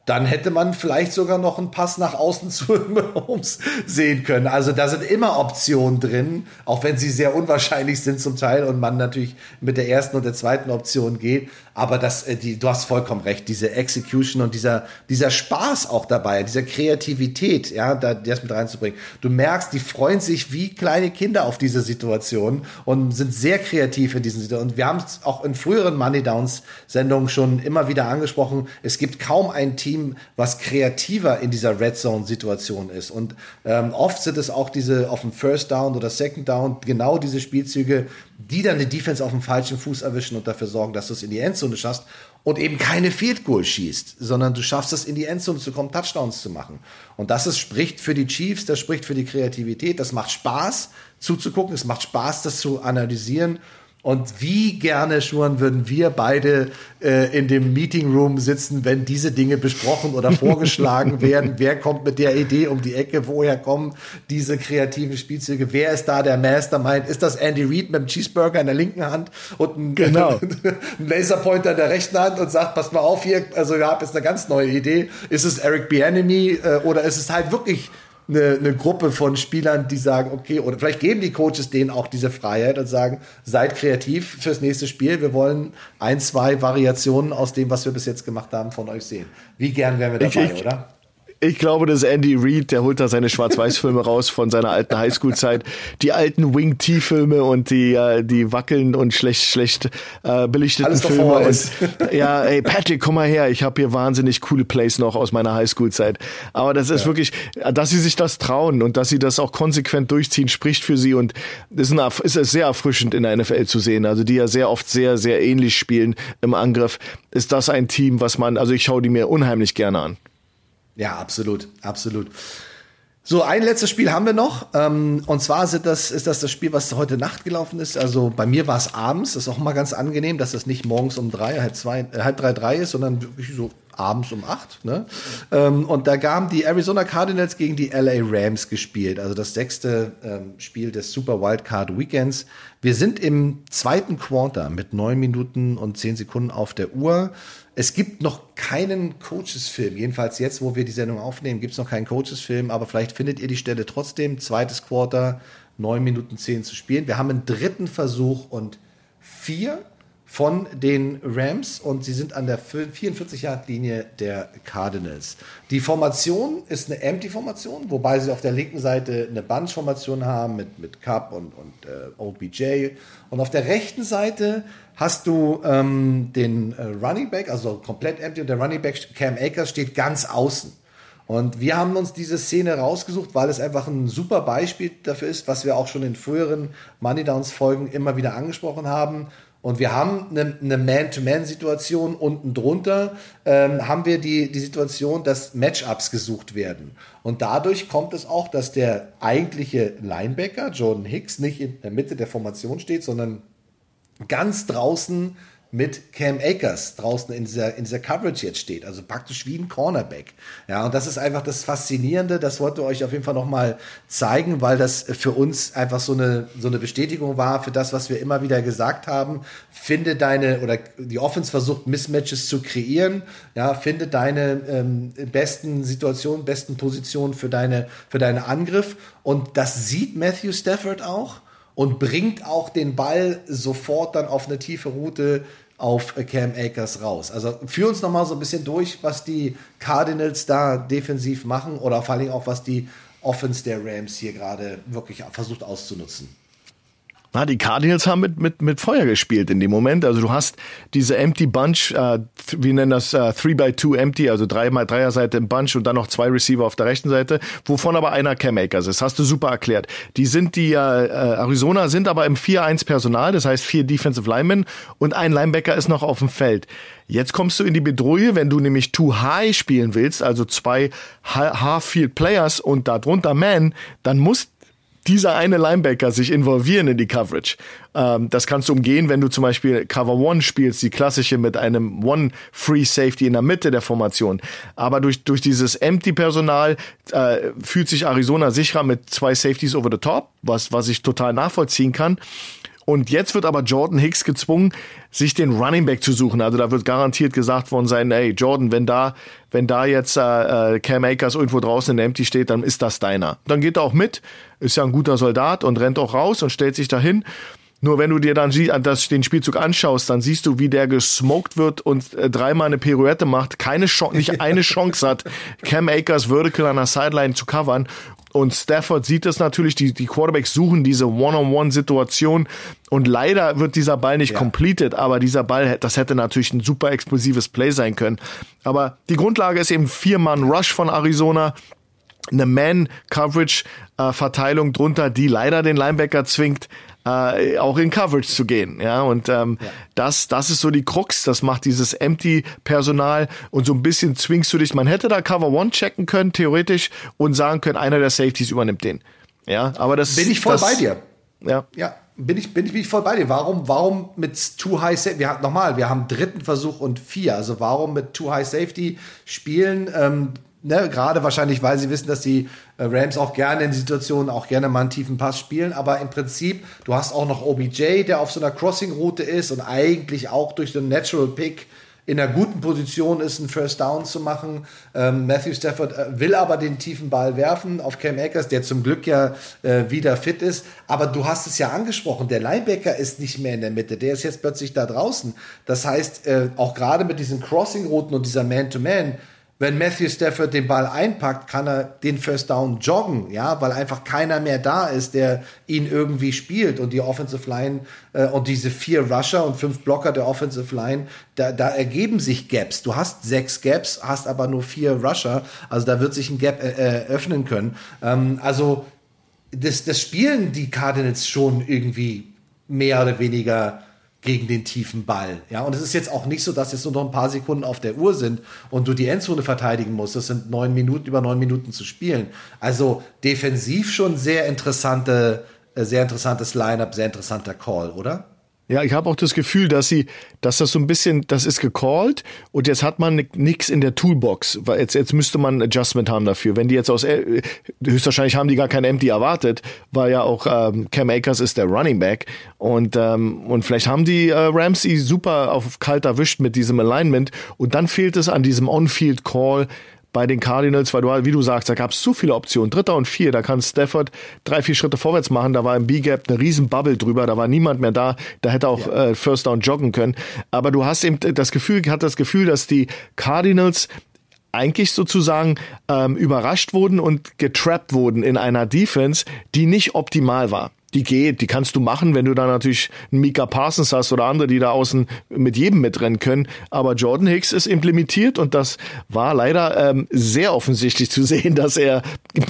dann hätte man vielleicht sogar noch einen Pass nach außen zu Holmes sehen können. Also da sind immer Optionen drin, auch wenn sie sehr unwahrscheinlich sind zum Teil und man natürlich mit der ersten und der zweiten Option geht. Aber das, äh, die, du hast vollkommen recht, diese Execution und dieser, dieser Spaß auch dabei, dieser Kreativität, ja, da, das mit reinzubringen. Du merkst, die freuen sich wie kleine Kinder auf diese Situation und sind sehr kreativ in diesen Situationen. Und wir haben es auch in früheren Money Downs Sendungen schon immer wieder angesprochen. Es gibt kaum ein Team, was kreativer in dieser Red Zone Situation ist. Und ähm, oft sind es auch diese auf dem First Down oder Second Down genau diese Spielzüge, die dann die Defense auf dem falschen Fuß erwischen und dafür sorgen, dass du es in die Endzone schaffst und eben keine Field Goal schießt, sondern du schaffst es in die Endzone zu kommen, Touchdowns zu machen. Und das ist, spricht für die Chiefs, das spricht für die Kreativität, das macht Spaß zuzugucken, es macht Spaß, das zu analysieren und wie gerne, Schuren, würden wir beide äh, in dem Meeting Room sitzen, wenn diese Dinge besprochen oder vorgeschlagen werden? Wer kommt mit der Idee um die Ecke? Woher kommen diese kreativen Spielzüge? Wer ist da der Mastermind? Ist das Andy Reid mit dem Cheeseburger in der linken Hand und ein, genau. Laserpointer in der rechten Hand und sagt, pass mal auf hier, also ihr habt jetzt eine ganz neue Idee. Ist es Eric Bianemi äh, oder ist es halt wirklich eine, eine Gruppe von Spielern, die sagen, okay, oder vielleicht geben die Coaches denen auch diese Freiheit und sagen, seid kreativ fürs nächste Spiel. Wir wollen ein, zwei Variationen aus dem, was wir bis jetzt gemacht haben, von euch sehen. Wie gern wären wir dabei, ich, ich, oder? Ich glaube, das ist Andy Reid, der holt da seine Schwarz-Weiß-Filme raus von seiner alten Highschool-Zeit. Die alten Wing-T-Filme und die, äh, die wackeln und schlecht, schlecht äh, belichteten Alles Filme. Und, ja, ey, Patrick, komm mal her, ich habe hier wahnsinnig coole Plays noch aus meiner Highschool-Zeit. Aber das ist ja. wirklich, dass sie sich das trauen und dass sie das auch konsequent durchziehen, spricht für sie und ist, ein, ist sehr erfrischend in der NFL zu sehen. Also die ja sehr oft sehr, sehr ähnlich spielen im Angriff. Ist das ein Team, was man, also ich schaue die mir unheimlich gerne an. Ja, absolut, absolut. So, ein letztes Spiel haben wir noch. Ähm, und zwar sind das, ist das das Spiel, was heute Nacht gelaufen ist. Also bei mir war es abends. Das ist auch mal ganz angenehm, dass das nicht morgens um drei, halb zwei, äh, halb drei, drei ist, sondern wirklich so abends um acht. Ne? Ähm, und da haben die Arizona Cardinals gegen die LA Rams gespielt. Also das sechste ähm, Spiel des Super Wildcard Weekends. Wir sind im zweiten Quarter mit neun Minuten und zehn Sekunden auf der Uhr. Es gibt noch keinen Coaches-Film. Jedenfalls jetzt, wo wir die Sendung aufnehmen, gibt es noch keinen Coaches-Film. Aber vielleicht findet ihr die Stelle trotzdem. Zweites Quarter, neun Minuten zehn zu spielen. Wir haben einen dritten Versuch und vier von den Rams und sie sind an der 44-Yard-Linie der Cardinals. Die Formation ist eine Empty-Formation, wobei sie auf der linken Seite eine Bunch-Formation haben mit, mit Cup und, und äh, OBJ. Und auf der rechten Seite hast du ähm, den äh, Running Back, also komplett empty, und der Running Back Cam Akers steht ganz außen. Und wir haben uns diese Szene rausgesucht, weil es einfach ein super Beispiel dafür ist, was wir auch schon in früheren Money Downs Folgen immer wieder angesprochen haben. Und wir haben eine, eine Man-to-Man-Situation unten drunter, ähm, haben wir die, die Situation, dass Matchups gesucht werden. Und dadurch kommt es auch, dass der eigentliche Linebacker, Jordan Hicks, nicht in der Mitte der Formation steht, sondern ganz draußen mit Cam Akers draußen in dieser, in dieser Coverage jetzt steht. Also praktisch wie ein Cornerback. Ja, und das ist einfach das Faszinierende. Das wollte euch auf jeden Fall nochmal zeigen, weil das für uns einfach so eine, so eine Bestätigung war für das, was wir immer wieder gesagt haben. Finde deine, oder die Offense versucht Mismatches zu kreieren. Ja, finde deine ähm, besten Situationen, besten Positionen für deine, für deinen Angriff. Und das sieht Matthew Stafford auch und bringt auch den Ball sofort dann auf eine tiefe Route auf Cam Akers raus. Also führ uns noch mal so ein bisschen durch, was die Cardinals da defensiv machen oder vor allem auch, was die Offense der Rams hier gerade wirklich versucht auszunutzen. Na, die Cardinals haben mit, mit, mit Feuer gespielt in dem Moment. Also du hast diese Empty Bunch, äh, wir nennen das äh, 3x2 Empty, also 3x 3er Seite im Bunch und dann noch zwei Receiver auf der rechten Seite, wovon aber einer Cam Akers ist. Hast du super erklärt. Die sind die, äh, Arizona sind aber im 4-1 Personal, das heißt vier Defensive Linemen und ein Linebacker ist noch auf dem Feld. Jetzt kommst du in die Bedrohung, wenn du nämlich Too High spielen willst, also zwei Half-Field Players und darunter Man, dann muss dieser eine Linebacker sich involvieren in die Coverage. Ähm, das kannst du umgehen, wenn du zum Beispiel Cover One spielst, die klassische mit einem One Free Safety in der Mitte der Formation. Aber durch, durch dieses Empty-Personal äh, fühlt sich Arizona sicherer mit zwei Safeties over the top, was, was ich total nachvollziehen kann. Und jetzt wird aber Jordan Hicks gezwungen, sich den Running Back zu suchen. Also da wird garantiert gesagt worden sein, ey Jordan, wenn da, wenn da jetzt äh, äh Cam Akers irgendwo draußen in der Empty steht, dann ist das deiner. Dann geht er auch mit, ist ja ein guter Soldat und rennt auch raus und stellt sich dahin. Nur wenn du dir dann das, den Spielzug anschaust, dann siehst du, wie der gesmoked wird und äh, dreimal eine Pirouette macht, keine Chance, nicht eine Chance hat, Cam Akers vertical an der Sideline zu covern. Und Stafford sieht es natürlich, die, die Quarterbacks suchen diese One-on-One-Situation und leider wird dieser Ball nicht ja. completed, aber dieser Ball, das hätte natürlich ein super explosives Play sein können. Aber die Grundlage ist eben Vier-Mann-Rush von Arizona, eine Man-Coverage-Verteilung drunter, die leider den Linebacker zwingt, äh, auch in Coverage zu gehen. Ja, und ähm, ja. das, das ist so die Krux. Das macht dieses Empty-Personal und so ein bisschen zwingst du dich. Man hätte da Cover One checken können, theoretisch, und sagen können, einer der Safeties übernimmt den. Ja, aber das bin ich voll das, bei dir. Ja, ja. Bin ich, bin, ich, bin ich voll bei dir. Warum, warum mit Too High Safety? Wir haben, nochmal, wir haben dritten Versuch und vier. Also warum mit Too High Safety spielen? Ähm, Ne, gerade wahrscheinlich, weil sie wissen, dass die äh, Rams auch gerne in Situationen auch gerne mal einen tiefen Pass spielen. Aber im Prinzip, du hast auch noch OBJ, der auf so einer Crossing-Route ist und eigentlich auch durch den Natural Pick in einer guten Position ist, einen First Down zu machen. Ähm, Matthew Stafford äh, will aber den tiefen Ball werfen auf Cam Akers, der zum Glück ja äh, wieder fit ist. Aber du hast es ja angesprochen, der Linebacker ist nicht mehr in der Mitte, der ist jetzt plötzlich da draußen. Das heißt, äh, auch gerade mit diesen Crossing-Routen und dieser Man-to-Man, man to man wenn Matthew Stafford den Ball einpackt, kann er den First Down joggen, ja, weil einfach keiner mehr da ist, der ihn irgendwie spielt und die Offensive Line äh, und diese vier Rusher und fünf Blocker der Offensive Line, da, da ergeben sich Gaps. Du hast sechs Gaps, hast aber nur vier Rusher, also da wird sich ein Gap äh, äh öffnen können. Ähm, also das, das spielen die Cardinals schon irgendwie mehr oder weniger gegen den tiefen Ball. Ja, und es ist jetzt auch nicht so, dass jetzt nur noch ein paar Sekunden auf der Uhr sind und du die Endzone verteidigen musst. Das sind neun Minuten, über neun Minuten zu spielen. Also defensiv schon sehr interessante, äh, sehr interessantes Lineup, sehr interessanter Call, oder? Ja, ich habe auch das Gefühl, dass sie, dass das so ein bisschen, das ist gecallt und jetzt hat man nichts in der Toolbox. Jetzt, jetzt müsste man ein Adjustment haben dafür. Wenn die jetzt aus, äh, höchstwahrscheinlich haben die gar kein Empty erwartet, weil ja auch ähm, Cam Akers ist der Running Back und ähm, und vielleicht haben die äh, Ramsey super auf kalt erwischt mit diesem Alignment und dann fehlt es an diesem On-Field Call bei den Cardinals, weil du, wie du sagst, da gab es zu viele Optionen. Dritter und vier, da kann Stafford drei, vier Schritte vorwärts machen. Da war im B-Gap eine riesen Bubble drüber, da war niemand mehr da. Da hätte auch ja. äh, First Down joggen können. Aber du hast eben das Gefühl, hat das Gefühl, dass die Cardinals eigentlich sozusagen ähm, überrascht wurden und getrappt wurden in einer Defense, die nicht optimal war die geht, die kannst du machen, wenn du da natürlich einen Mika Parsons hast oder andere, die da außen mit jedem mitrennen können. Aber Jordan Hicks ist implementiert und das war leider ähm, sehr offensichtlich zu sehen, dass er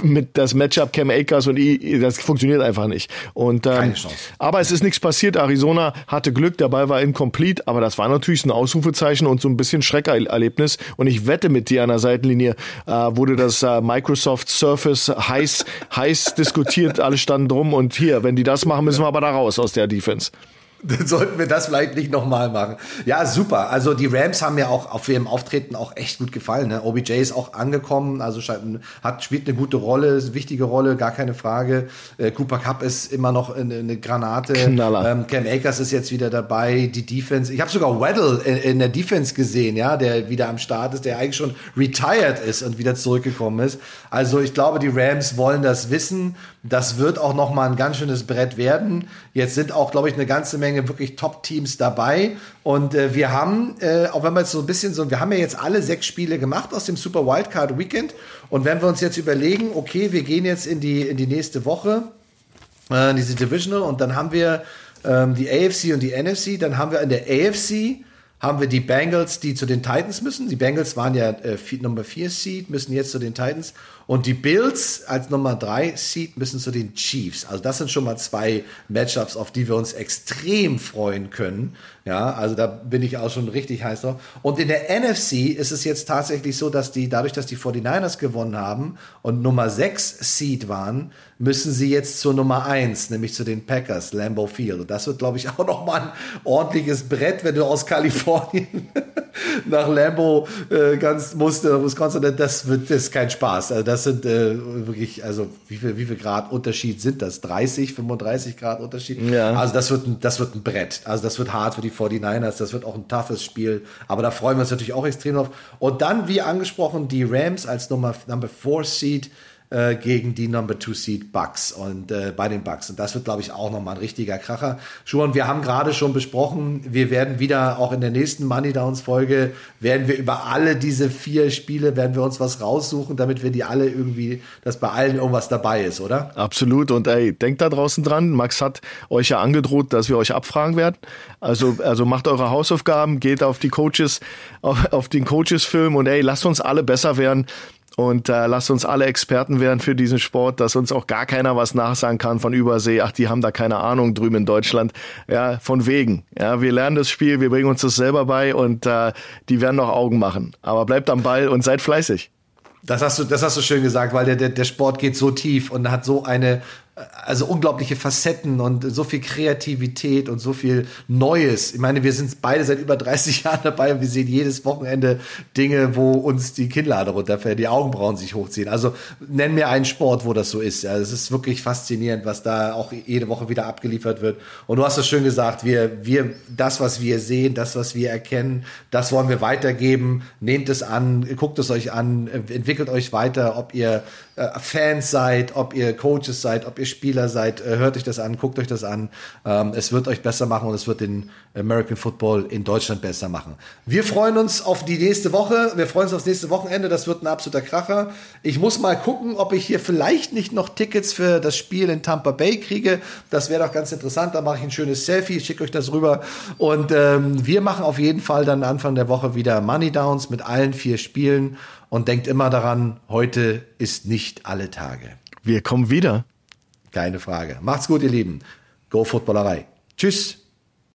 mit das Matchup Cam Akers und I, das funktioniert einfach nicht. Und ähm, Keine Chance. aber es ist nichts passiert. Arizona hatte Glück, Ball war incomplete, aber das war natürlich ein Ausrufezeichen und so ein bisschen Schreckerlebnis. Und ich wette mit dir an der Seitenlinie äh, wurde das äh, Microsoft Surface heiß heiß diskutiert, alle standen drum und hier, wenn die das machen, müssen wir aber da raus aus der Defense. Dann sollten wir das vielleicht nicht nochmal machen. Ja, super. Also die Rams haben mir auch auf ihrem Auftreten auch echt gut gefallen. Ne? OBJ ist auch angekommen, also hat, spielt eine gute Rolle, eine wichtige Rolle, gar keine Frage. Äh, Cooper Cup ist immer noch eine, eine Granate. Knaller. Ähm, Cam Akers ist jetzt wieder dabei. Die Defense. Ich habe sogar Weddle in, in, der Defense gesehen, ja, der wieder am Start ist, der eigentlich schon retired ist und wieder zurückgekommen ist. Also ich glaube, die Rams wollen das wissen. Das wird auch noch mal ein ganz schönes Brett werden. Jetzt sind auch, glaube ich, eine ganze Menge wirklich Top-Teams dabei. Und äh, wir haben, äh, auch wenn wir jetzt so ein bisschen so, wir haben ja jetzt alle sechs Spiele gemacht aus dem Super Wildcard Weekend. Und wenn wir uns jetzt überlegen, okay, wir gehen jetzt in die, in die nächste Woche, äh, diese Divisional, und dann haben wir ähm, die AFC und die NFC, dann haben wir in der AFC haben wir die Bengals, die zu den Titans müssen. Die Bengals waren ja äh, Nummer 4 Seed, müssen jetzt zu den Titans. Und die Bills als Nummer 3 Seed müssen zu den Chiefs. Also das sind schon mal zwei Matchups, auf die wir uns extrem freuen können. Ja, also da bin ich auch schon richtig heiß drauf. Und in der NFC ist es jetzt tatsächlich so, dass die, dadurch, dass die 49ers gewonnen haben und Nummer 6 Seed waren, müssen sie jetzt zur Nummer 1, nämlich zu den Packers, Lambeau Field. Und das wird, glaube ich, auch nochmal ein ordentliches Brett, wenn du aus Kalifornien nach Lambeau äh, ganz musst, Wisconsin, das wird, das ist kein Spaß. Also das sind äh, wirklich, also wie viel, wie viel Grad Unterschied sind das? 30, 35 Grad Unterschied? Ja. Also das wird, ein, das wird ein Brett. Also das wird hart für die 49ers. Das wird auch ein toughes Spiel. Aber da freuen wir uns natürlich auch extrem drauf. Und dann, wie angesprochen, die Rams als Nummer, Number 4 Seed äh, gegen die Number Two Seed Bucks und äh, bei den Bucks. Und das wird, glaube ich, auch nochmal ein richtiger Kracher. Schuhen, wir haben gerade schon besprochen, wir werden wieder auch in der nächsten Money Downs Folge, werden wir über alle diese vier Spiele, werden wir uns was raussuchen, damit wir die alle irgendwie, dass bei allen irgendwas dabei ist, oder? Absolut. Und ey, denkt da draußen dran, Max hat euch ja angedroht, dass wir euch abfragen werden. Also, also macht eure Hausaufgaben, geht auf die Coaches, auf, auf den Coaches-Film und ey, lasst uns alle besser werden. Und äh, lasst uns alle Experten werden für diesen Sport, dass uns auch gar keiner was nachsagen kann von Übersee. Ach, die haben da keine Ahnung drüben in Deutschland. Ja, von wegen. Ja, wir lernen das Spiel, wir bringen uns das selber bei und äh, die werden noch Augen machen. Aber bleibt am Ball und seid fleißig. Das hast du, das hast du schön gesagt, weil der, der, der Sport geht so tief und hat so eine also unglaubliche Facetten und so viel Kreativität und so viel Neues. Ich meine, wir sind beide seit über 30 Jahren dabei und wir sehen jedes Wochenende Dinge, wo uns die Kinnlade runterfällt, die Augenbrauen sich hochziehen. Also nenn mir einen Sport, wo das so ist. Ja, es ist wirklich faszinierend, was da auch jede Woche wieder abgeliefert wird. Und du hast es schön gesagt, wir, wir, das, was wir sehen, das, was wir erkennen, das wollen wir weitergeben. Nehmt es an, guckt es euch an, entwickelt euch weiter, ob ihr äh, Fans seid, ob ihr Coaches seid, ob ihr Spieler seid, äh, hört euch das an, guckt euch das an. Ähm, es wird euch besser machen und es wird den American Football in Deutschland besser machen. Wir freuen uns auf die nächste Woche. Wir freuen uns aufs nächste Wochenende. Das wird ein absoluter Kracher. Ich muss mal gucken, ob ich hier vielleicht nicht noch Tickets für das Spiel in Tampa Bay kriege. Das wäre doch ganz interessant. Da mache ich ein schönes Selfie, schicke euch das rüber. Und ähm, wir machen auf jeden Fall dann Anfang der Woche wieder Money Downs mit allen vier Spielen. Und denkt immer daran, heute ist nicht alle Tage. Wir kommen wieder. Keine Frage. Macht's gut, ihr Lieben. Go Footballerei. Tschüss.